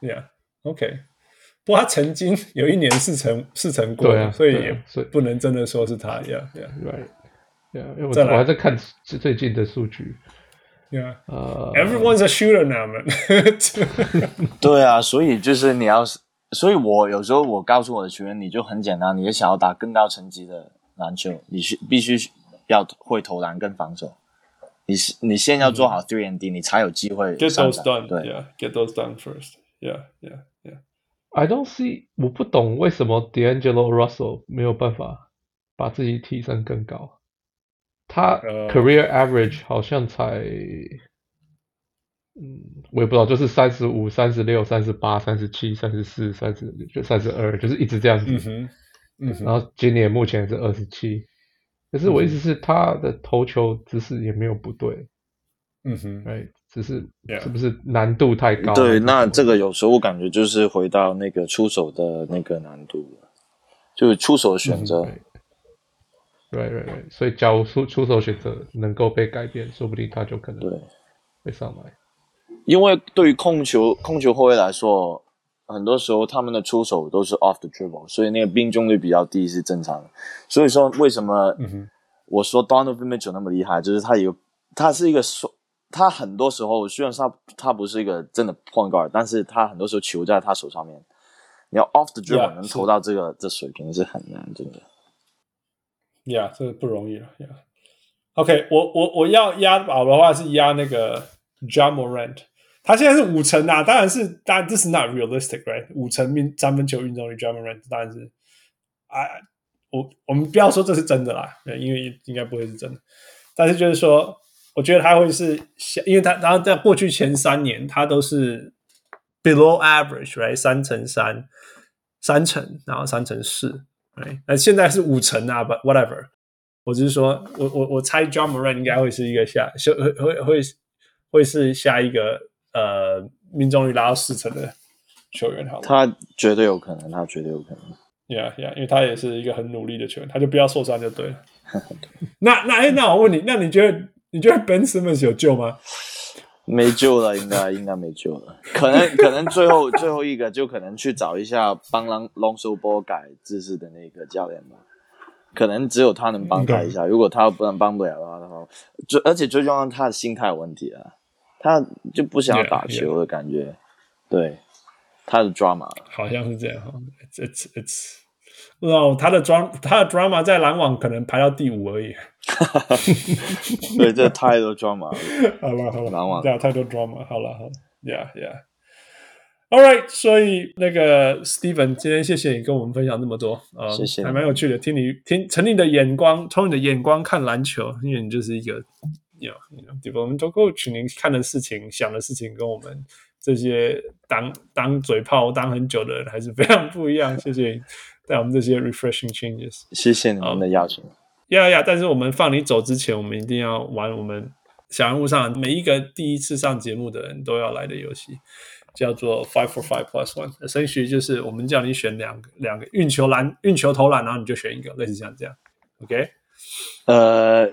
Yeah, OK。不过他曾经有一年是成是成功，对以，所以也不能真的说是他。Yeah, Yeah, Right, Yeah 因。我我还在看最近的数据。Yeah, Everyone's a shooter now, man. [LAUGHS] 对啊，所以就是你要是。所以，我有时候我告诉我的球员，你就很简单，你就想要打更高层级的篮球，你需必须要会投篮跟防守。你你先要做好 three and D，你才有机会。Get those done，对，Yeah，get those done first。Yeah, yeah, yeah. I don't see，我不懂为什么 D'Angelo Russell 没有办法把自己提升更高。他 career average 好像才，嗯，我也不知道，就是三十五、三十六、三十八、三十七、三十四、三十就三十二，就是一直这样子。嗯哼，嗯哼。然后今年目前是二十七，可是我意思是他的投球姿势也没有不对。嗯哼，哎，只是是不是难度太高？对，那这个有时候我感觉就是回到那个出手的那个难度，就是出手的选择。嗯对对对，所以假如出出手选择能够被改变，说不定他就可能对会上来。因为对于控球控球后卫来说，很多时候他们的出手都是 off the dribble，所以那个命中率比较低是正常的。所以说为什么我说 Donovan Mitchell 那么厉害，就是他有他是一个手，他很多时候虽然他他不是一个真的 point guard，但是他很多时候球在他手上面，你要 off the dribble 能投到这个这水平是很难，真的。呀，yeah, 这个不容易了呀。Yeah. OK，我我我要压宝的话是压那个 Ja Morant，他现在是五成啊，当然是，当然这是 not realistic，right？五成命三分球命中率 Ja Morant 当然是，啊，我我们不要说这是真的啦，因为应该不会是真的，但是就是说，我觉得他会是，因为他然后在过去前三年他都是 below average，right？三成三，三成，然后三成四，right？那现在是五成啊，but whatever。我只是说，我我我猜 John Morant 应该会是一个下，会会会会是下一个呃命中率拉到四成的球员，好吗？他绝对有可能，他绝对有可能。Yeah, yeah，因为他也是一个很努力的球员，他就不要受伤就对了。[LAUGHS] 那那哎，那我问你，那你觉得你觉得 Ben Simmons 有救吗？没救了，应该应该没救了。可能可能最后最后一个就可能去找一下帮 Lonzo Ball 改姿势的那个教练吧。可能只有他能帮他一下，如果他不能帮不了的话，最而且最重要，他的心态有问题啊，他就不想要打球的感觉，对，他的 drama 好像是这样哈，it's it's，哦，他的 drama 他的 drama 在篮网可能排到第五而已，[LAUGHS] 对，这太多 drama 了，[LAUGHS] 好了好了，篮网对太多 drama，好了好了，yeah yeah。All right，所以那个 Steven，今天谢谢你跟我们分享那么多啊，谢谢，还蛮有趣的。听你听，从你的眼光，从你的眼光看篮球，因为你就是一个，you know，developmental coach，你看的事情、想的事情，跟我们这些当当嘴炮当很久的人还是非常不一样。谢谢你带我们这些 refreshing changes。谢谢你们的邀请。呀呀，但是我们放你走之前，我们一定要玩我们小人物上每一个第一次上节目的人都要来的游戏。叫做 Five for Five Plus One，Essentially 就是我们叫你选两个两个运球篮运球投篮，然后你就选一个，类似像这样，OK？呃，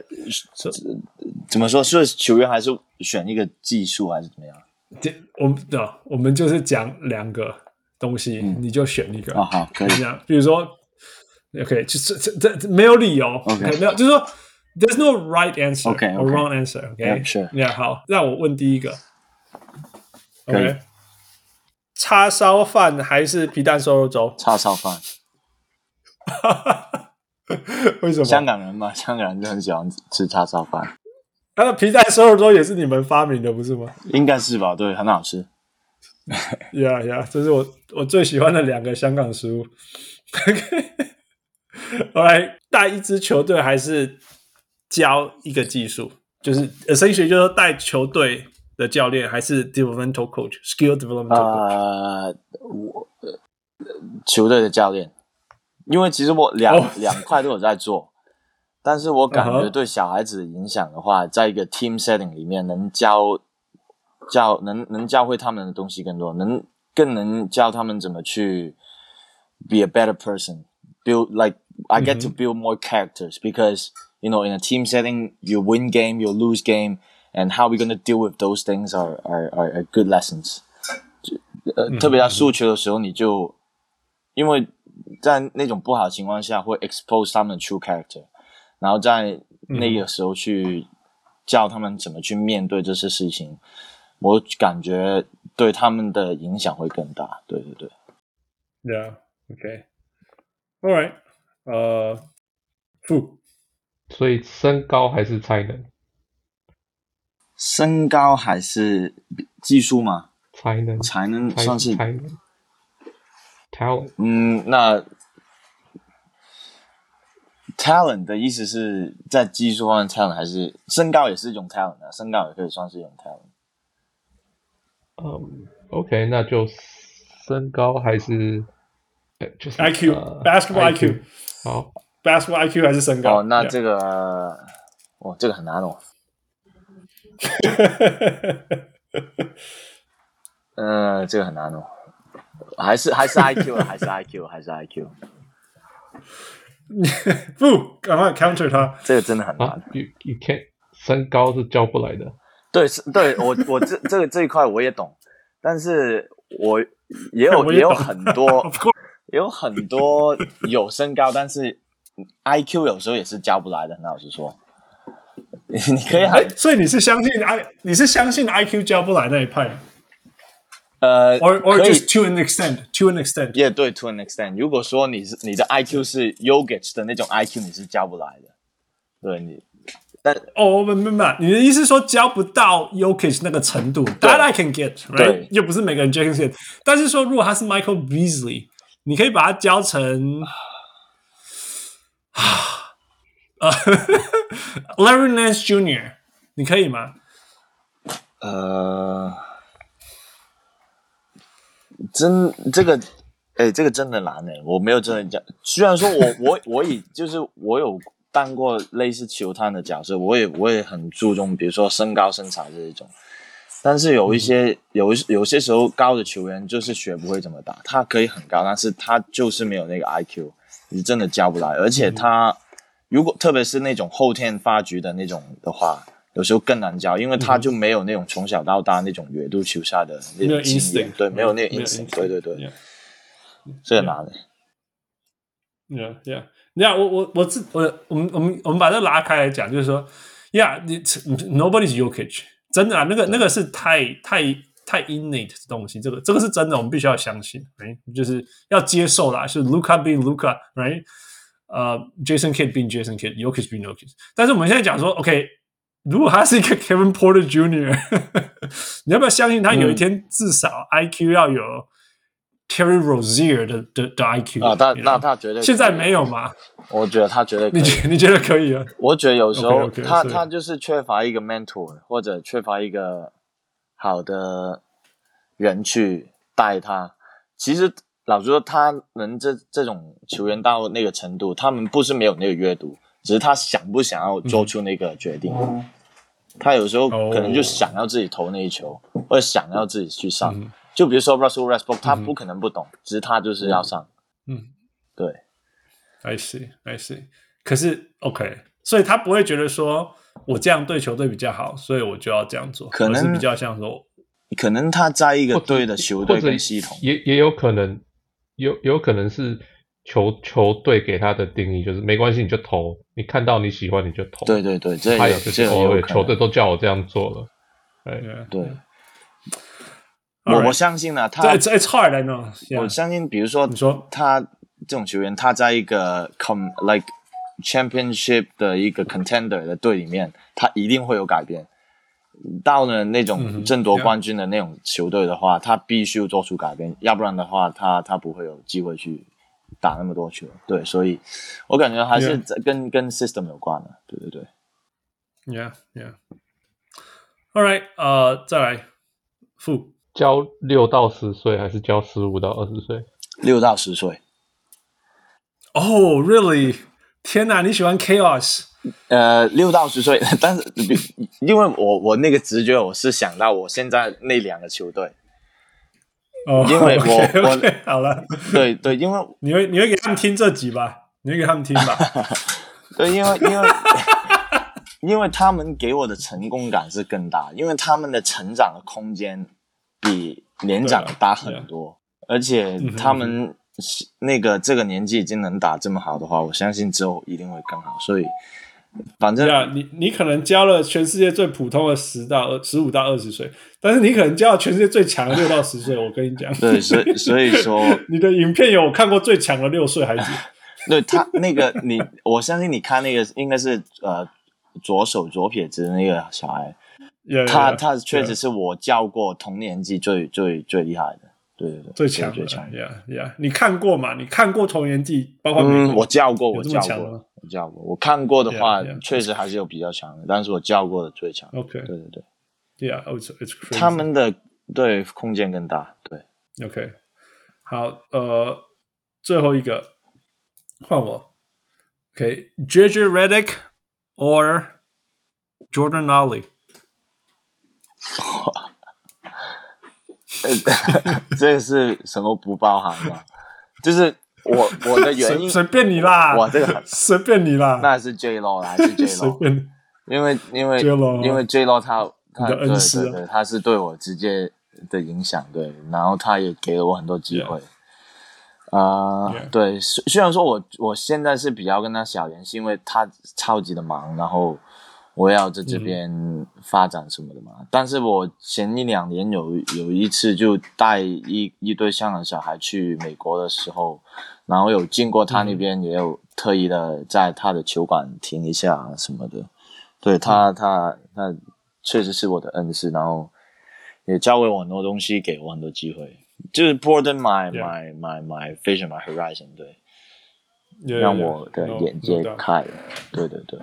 怎么说？是球员还是选一个技术还是怎么样？这我们啊，我们就是讲两个东西，嗯、你就选一个啊，好，可以这样。比如说，OK，就是这这没有理由，OK，没有，就是说，There's no right answer，OK，or、okay, okay. wrong answer，OK？Yeah，、yeah, sure. 好，那我问第一个，OK？叉烧饭还是皮蛋瘦肉粥？叉烧饭。[LAUGHS] 为什么？香港人嘛，[LAUGHS] 香港人就很喜欢吃叉烧饭。那皮蛋瘦肉粥也是你们发明的，不是吗？应该是吧，对，很好吃。呀呀，这是我我最喜欢的两个香港食物。[LAUGHS] 后来带一支球队还是教一个技术，就是 essentially 就是带球队。的教练还是 developmental coach，skill developmental coach。呃，我球队的教练，因为其实我两、oh. 两块都有在做，但是我感觉对小孩子的影响的话，在一个 team setting 里面，能教教能能教会他们的东西更多，能更能教他们怎么去 be a better person，build like I get to build more characters because you know in a team setting you win game you lose game。And how we're gonna deal with those things are are are good lessons。呃，特别在输球的时候，你就因为在那种不好的情况下，会 expose 他们的 true character，然后在那个时候去教他们怎么去面对这些事情，我感觉对他们的影响会更大。对对对。Yeah. Okay. All right. 呃，负。所以身高还是才能？身高还是技术吗？才能才能算是才能。talent，嗯，那 talent 的意思是在技术方面 talent 还是身高也是一种 talent 啊？身高也可以算是一种 talent。嗯、um,，OK，那就身高还是就是 IQ，basketball IQ，好，basketball IQ 还是身高？哦，那这个，哦、这个很难哦。嗯，这个很难哦，还是还是 IQ，还是 IQ，还是 IQ。不，赶快 counter 他，这个真的很难。You you can't，身高是教不来的。对，是，对我我这这个这一块我也懂，但是我也有 [LAUGHS] 也，也有很多，也有很多有身高，但是 IQ 有时候也是教不来的。老实说。[LAUGHS] 你可以很，所以你是相信 I，你是相信 IQ 教不来那一派？呃，or or just to an extent，to an extent，也、yeah, 对，to an extent。如果说你是你的 IQ 是 Jokic 的那种 IQ，你是教不来的。对你但哦，不不不，你的意思是说教不到 Jokic 那个程度？That I can get，right？对，又不是每个人 Jason Kidd。但是说，如果他是 Michael Beasley，你可以把他教成啊呃 Larry Nance Jr.，你可以吗？呃，真这个，哎，这个真的难哎，我没有真的讲。虽然说我我我以就是我有。当过类似球探的角色，我也我也很注重，比如说身高身材这一种。但是有一些、嗯、有有些时候高的球员就是学不会怎么打，他可以很高，但是他就是没有那个 IQ，你真的教不来。而且他、嗯、如果特别是那种后天发掘的那种的话，有时候更难教，因为他就没有那种从小到大那种阅读球赛的那种经验，对，没有那个 instinct，对对对，这个难的。Yeah, yeah. 你看，我我我自我我们我们我们把这拉开来讲，就是说，呀，你 nobody's Yokich，真的啊，那个那个是太太太 innate 的东西，这个这个是真的，我们必须要相信哎就是要接受啦，是 Luka being Luka，right？呃、，Jason Kidd being Jason Kidd，Jokic being Jokic。但是我们现在讲说，OK，如果他是一个 Kevin Porter Junior，你要不要相信他有一天至少 IQ 要有？Terry Rozier 的的的 IQ 啊，他那他绝对现在没有吗？我觉得他绝对。你觉你觉得可以啊？我觉得有时候他他就是缺乏一个 mentor 或者缺乏一个好的人去带他。其实老实说，他能这这种球员到那个程度，他们不是没有那个阅读，只是他想不想要做出那个决定。嗯、他有时候可能就想要自己投那一球，哦、或者想要自己去上。嗯就比如说 Russell Westbrook，他不可能不懂，嗯、只是他就是要上。嗯，对。I see, I see。可是 OK，所以他不会觉得说我这样对球队比较好，所以我就要这样做。可能是比较像说，可能他在一个队的球队跟系统，也也有可能，有有可能是球球队给他的定义就是没关系，你就投，你看到你喜欢你就投。对对对，这他有这个球队都叫我这样做了。对对。我我相信呢，他 It's it's hard, I know. 我相信，比如说，你说他这种球员，他在一个 com like championship 的一个 contender 的队里面，他一定会有改变。到了那种争夺冠军的那种球队的话，他必须做出改变，要不然的话，他他不会有机会去打那么多球。对，所以我感觉还是跟跟 system 有关的。对对对。Yeah, yeah. All right，呃，再来负。教六到十岁还是教十五到二十岁？六到十岁。哦、oh,，really？天哪，你喜欢 chaos？呃，六到十岁，但是因为我我那个直觉，我是想到我现在那两个球队。哦、oh,，因为我 okay, okay, 我好了，对对，因为 [LAUGHS] 你会你会给他们听这集吧？你会给他们听吧？[LAUGHS] 对，因为因为因为他们给我的成功感是更大，因为他们的成长的空间。比年长大很多，而且他们那个这个年纪已经能打这么好的话，我相信之后一定会更好。所以，反正你你可能教了全世界最普通的十到二十五到二十岁，但是你可能教了全世界最强的六到十岁。我跟你讲，对，所以 [LAUGHS] 所以说你的影片有我看过最强的六岁孩子。[LAUGHS] 对他那个你，我相信你看那个应该是呃左手左撇子那个小孩。Yeah, yeah, 他他确实是我教过同年纪最.最最厉害的，对对对，最强最强，Yeah Yeah，你看过吗？你看过同年纪，包括嗯，我教过，我教过，我教过，我看过的话.确实还是有比较强的，但是我教过的最强，OK，对对对，Yeah，it's it's crazy. 他们的对空间更大，对，OK，好，呃，最后一个换我，OK，JJ Redick or Jordan Ollie。哇，[LAUGHS] 这个是什么不包含吗？就是我我的原因随便你啦，哇，这个随便你啦，那是 J Lo 还是 J Lo？[LAUGHS] 因为因为因为 J Lo 他他对对对，他是对我直接的影响，对，然后他也给了我很多机会，啊、对，虽虽然说我我现在是比较跟他小联系，因为他超级的忙，然后。我要在这边发展什么的嘛？嗯、但是我前一两年有有一次就带一一对香港小孩去美国的时候，然后有经过他那边，也有特意的在他的球馆停一下什么的。对他，他，他确实是我的恩师，然后也教会我很多东西，给我很多机会，就是 broaden my my my my vision my horizon，对。让我的眼界开了，对对对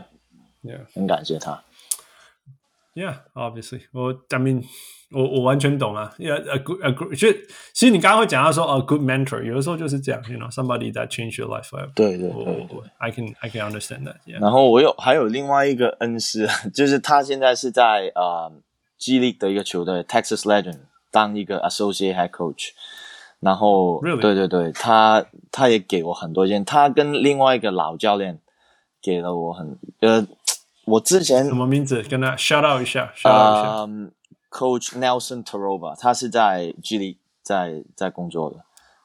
，yeah. 很感谢他。Yeah，obviously，我 I mean，我我完全懂啊。Yeah，a good a good，其实其实你刚刚会讲到说，a good mentor，有的时候就是这样，you know，somebody that change your life forever。对对对对，I can I can understand that。然后我有还有另外一个恩师，就是他现在是在呃 G League 的一个球队 Texas Legend 当一个 associate head coach。然后?对对对，他他也给我很多件，他跟另外一个老教练给了我很呃。我之前什么名字？跟他 shout out 一下，shout out 一下。Um, Coach Nelson Taroba，他是在 G League 在在工作的。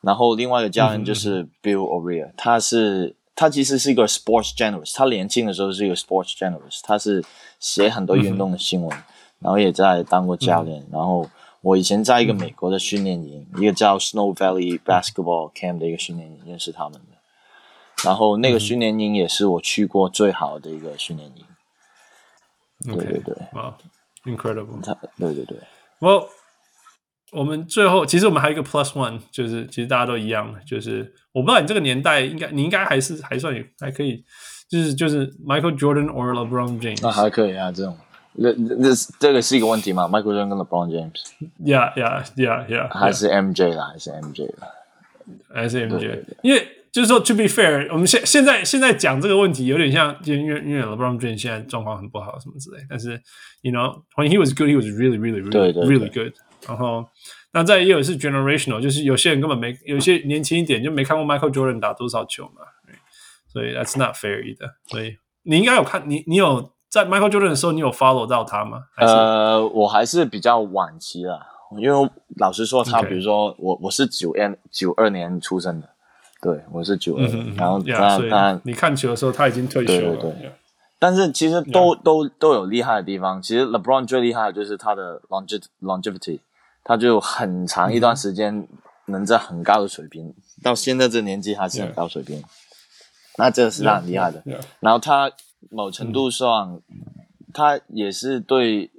然后另外一个教练就是 Bill O'Reilly，他是他其实是一个 sports journalist，他年轻的时候是一个 sports journalist，他是写很多运动的新闻，然后也在当过教练。然后我以前在一个美国的训练营，一个叫 Snow Valley Basketball Camp 的一个训练营认识他们的。然后那个训练营也是我去过最好的一个训练营。对对对，哇、wow,，incredible！对对对，，Well，我们最后其实我们还有一个 plus one，就是其实大家都一样的，就是我不知道你这个年代应该你应该还是还算有还可以，就是就是 Michael Jordan or LeBron James，那还可以啊，这种那那这个是一个问题吗？Michael Jordan 跟 LeBron James，Yeah Yeah Yeah Yeah，还是 MJ 啦，还是 MJ 啦，还是 MJ，因为。就是说，to be fair，我们现现在现在讲这个问题有点像，因为因为 LeBron James 现在状况很不好什么之类，但是，you know，when he was good，he was really really really 对对对 really good。然后，那再也有是 generational，就是有些人根本没，有些年轻一点就没看过 Michael Jordan 打多少球嘛，所以 that's not fair either。所以你应该有看，你你有在 Michael Jordan 的时候，你有 follow 到他吗？呃，我还是比较晚期了，因为老实说，他.比如说我我是九 N 九二年出生的。对，我是九二、嗯，然后他、他你看球的时候他已经退休了。对对对，但是其实都.都都有厉害的地方。其实 LeBron 最厉害的就是他的 longe longevity，他就很长一段时间能在很高的水平，嗯、到现在这年纪还是很高水平。那这是他很厉害的。然后他某程度上、嗯，他也是对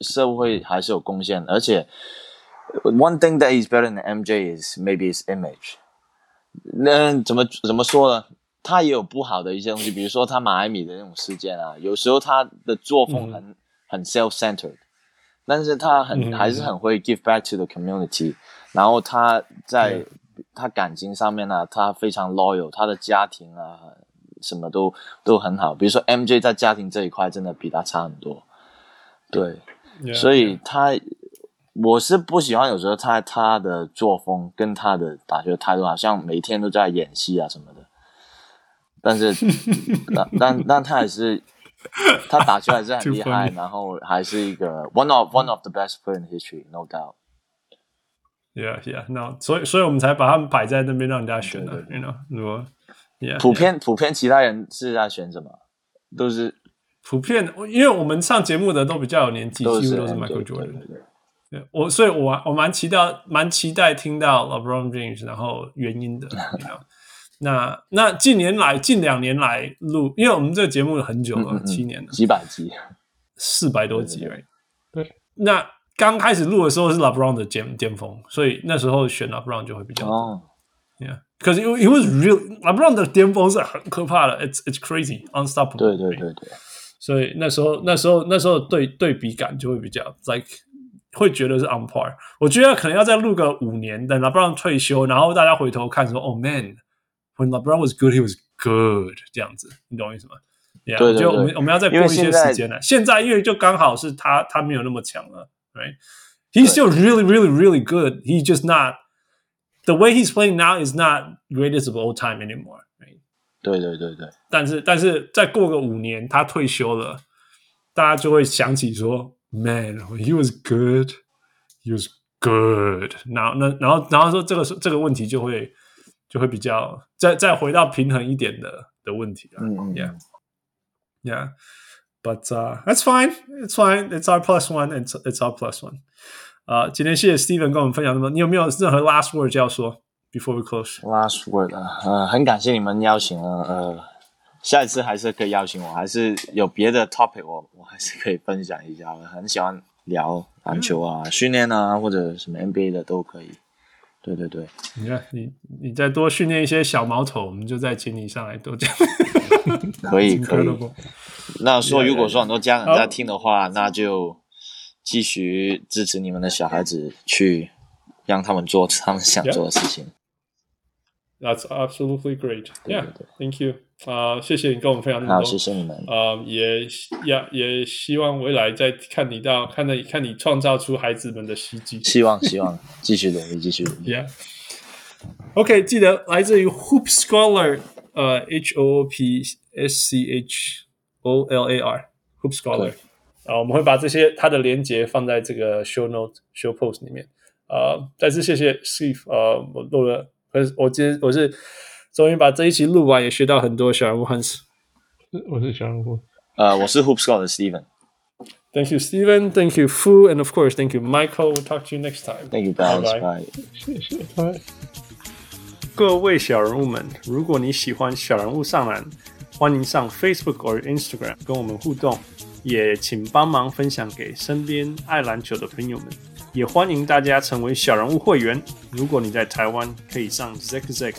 社会还是有贡献。而且，one thing that is better than MJ is maybe his image。那怎么怎么说呢？他也有不好的一些东西，比如说他马艾米的那种事件啊，有时候他的作风很、嗯、很 self-centered，但是他很、嗯、还是很会 give back to the community。然后他在、嗯、他感情上面呢、啊，他非常 loyal，他的家庭啊什么都都很好。比如说 MJ 在家庭这一块真的比他差很多，对，yeah, 所以他。我是不喜欢有时候他他的作风跟他的打球态度，好像每天都在演戏啊什么的。但是，[LAUGHS] 但但但他还是他打球还是很 [LAUGHS] 厉害，然后还是一个 one of one of the best player in history，no doubt。Yeah, yeah, no，所以所以我们才把他们摆在那边让人家选的，you know，如果 yeah, 普遍 yeah. 普遍其他人是在选什么？都是普遍，因为我们上节目的都比较有年纪，几乎都是 Michael Jordan。对我，所以我我蛮期待，蛮期待听到 LeBron James，然后原因的。[LAUGHS] You know? 那那近年来，近两年来录，因为我们这个节目有很久了，嗯嗯七年了，几百集，四百多集而已。对，对，那刚开始录的时候是 LeBron 的巅巅峰，所以那时候选 LeBron 就会比较。哦，Yeah，可是因为因为 real LeBron 的巅峰是很可怕的，It's It's crazy, unstoppable。对对对对，所以那时候那时候那时候对对比感就会比较 like。会觉得是 on par，我觉得可能要再录个五年，等 LeBron 退休，然后大家回头看说，哦 man，when LeBron was good，he was good，这样子，你懂我意思吗？Yeah, 对对对，就我们我们要再过一些时间了。现在因为就刚好是他他没有那么强了，right？He's still really really really good. He's just not the way he's playing now is not greatest of all time anymore. Right? 对对对对。但是但是再过个五年，他退休了，大家就会想起说。 Man, he was good. He was good. 然后，那然后，然后说这个这个问题就会就会比较再再回到平衡一点的的问题了。嗯 Yeah, yeah. But uh, that's fine. It's fine. It's our plus one. It's it's our plus one. 啊、uh,，今天谢谢 Steven 跟我们分享那么，你有没有任何 last word 就要说？Before we close. Last word 啊，呃，很感谢你们邀请了，呃。 下一次还是可以邀请我，还是有别的 topic，我我还是可以分享一下。我很喜欢聊篮球啊、嗯、训练啊，或者什么 NBA 的都可以。对对对，你看你你再多训练一些小毛头，我们就再请你上来多讲。可以 [LAUGHS] 可以。那说如果说很多家长在听的话，那就继续支持你们的小孩子，去让他们做他们想做的事情。That's absolutely great. Yeah, thank you. 啊，谢谢你跟我们分享那么多。好，谢谢你们。啊，也也也希望未来再看你到，看你看你创造出孩子们的奇迹。希望希望继续努力，继续努力。Yeah. OK，记得来自于 Hoop Scholar，呃，H O O P S C H O L A R，Hoop Scholar。啊，我们会把这些他的连结放在这个 Show Note、Show Post 里面。啊，再次谢谢 Steve。呃，我录了。 我我今天我是终于把这一期录完，也学到很多小人物。Hans，我是小人物。呃，我是 Hoop Scholar 的 Steven。Thank you, Steven. Thank you, Fu, and of course, thank you, Michael. We'll talk to you next time. Thank you, guys. Bye. 谢谢。Bye. 各位小人物们，如果你喜欢小人物上篮，欢迎上 Facebook 或 Instagram 跟我们互动，也请帮忙分享给身边爱篮球的朋友们。也欢迎大家成为小人物会员。如果你在台湾，可以上 Zack Zack；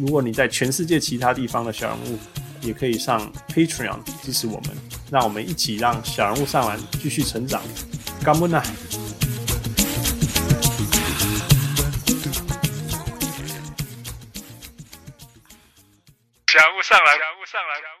如果你在全世界其他地方的小人物，也可以上 Patreon 支持我们。让我们一起让小人物上篮继续成长。干不呐？小人物上来，小人物上来。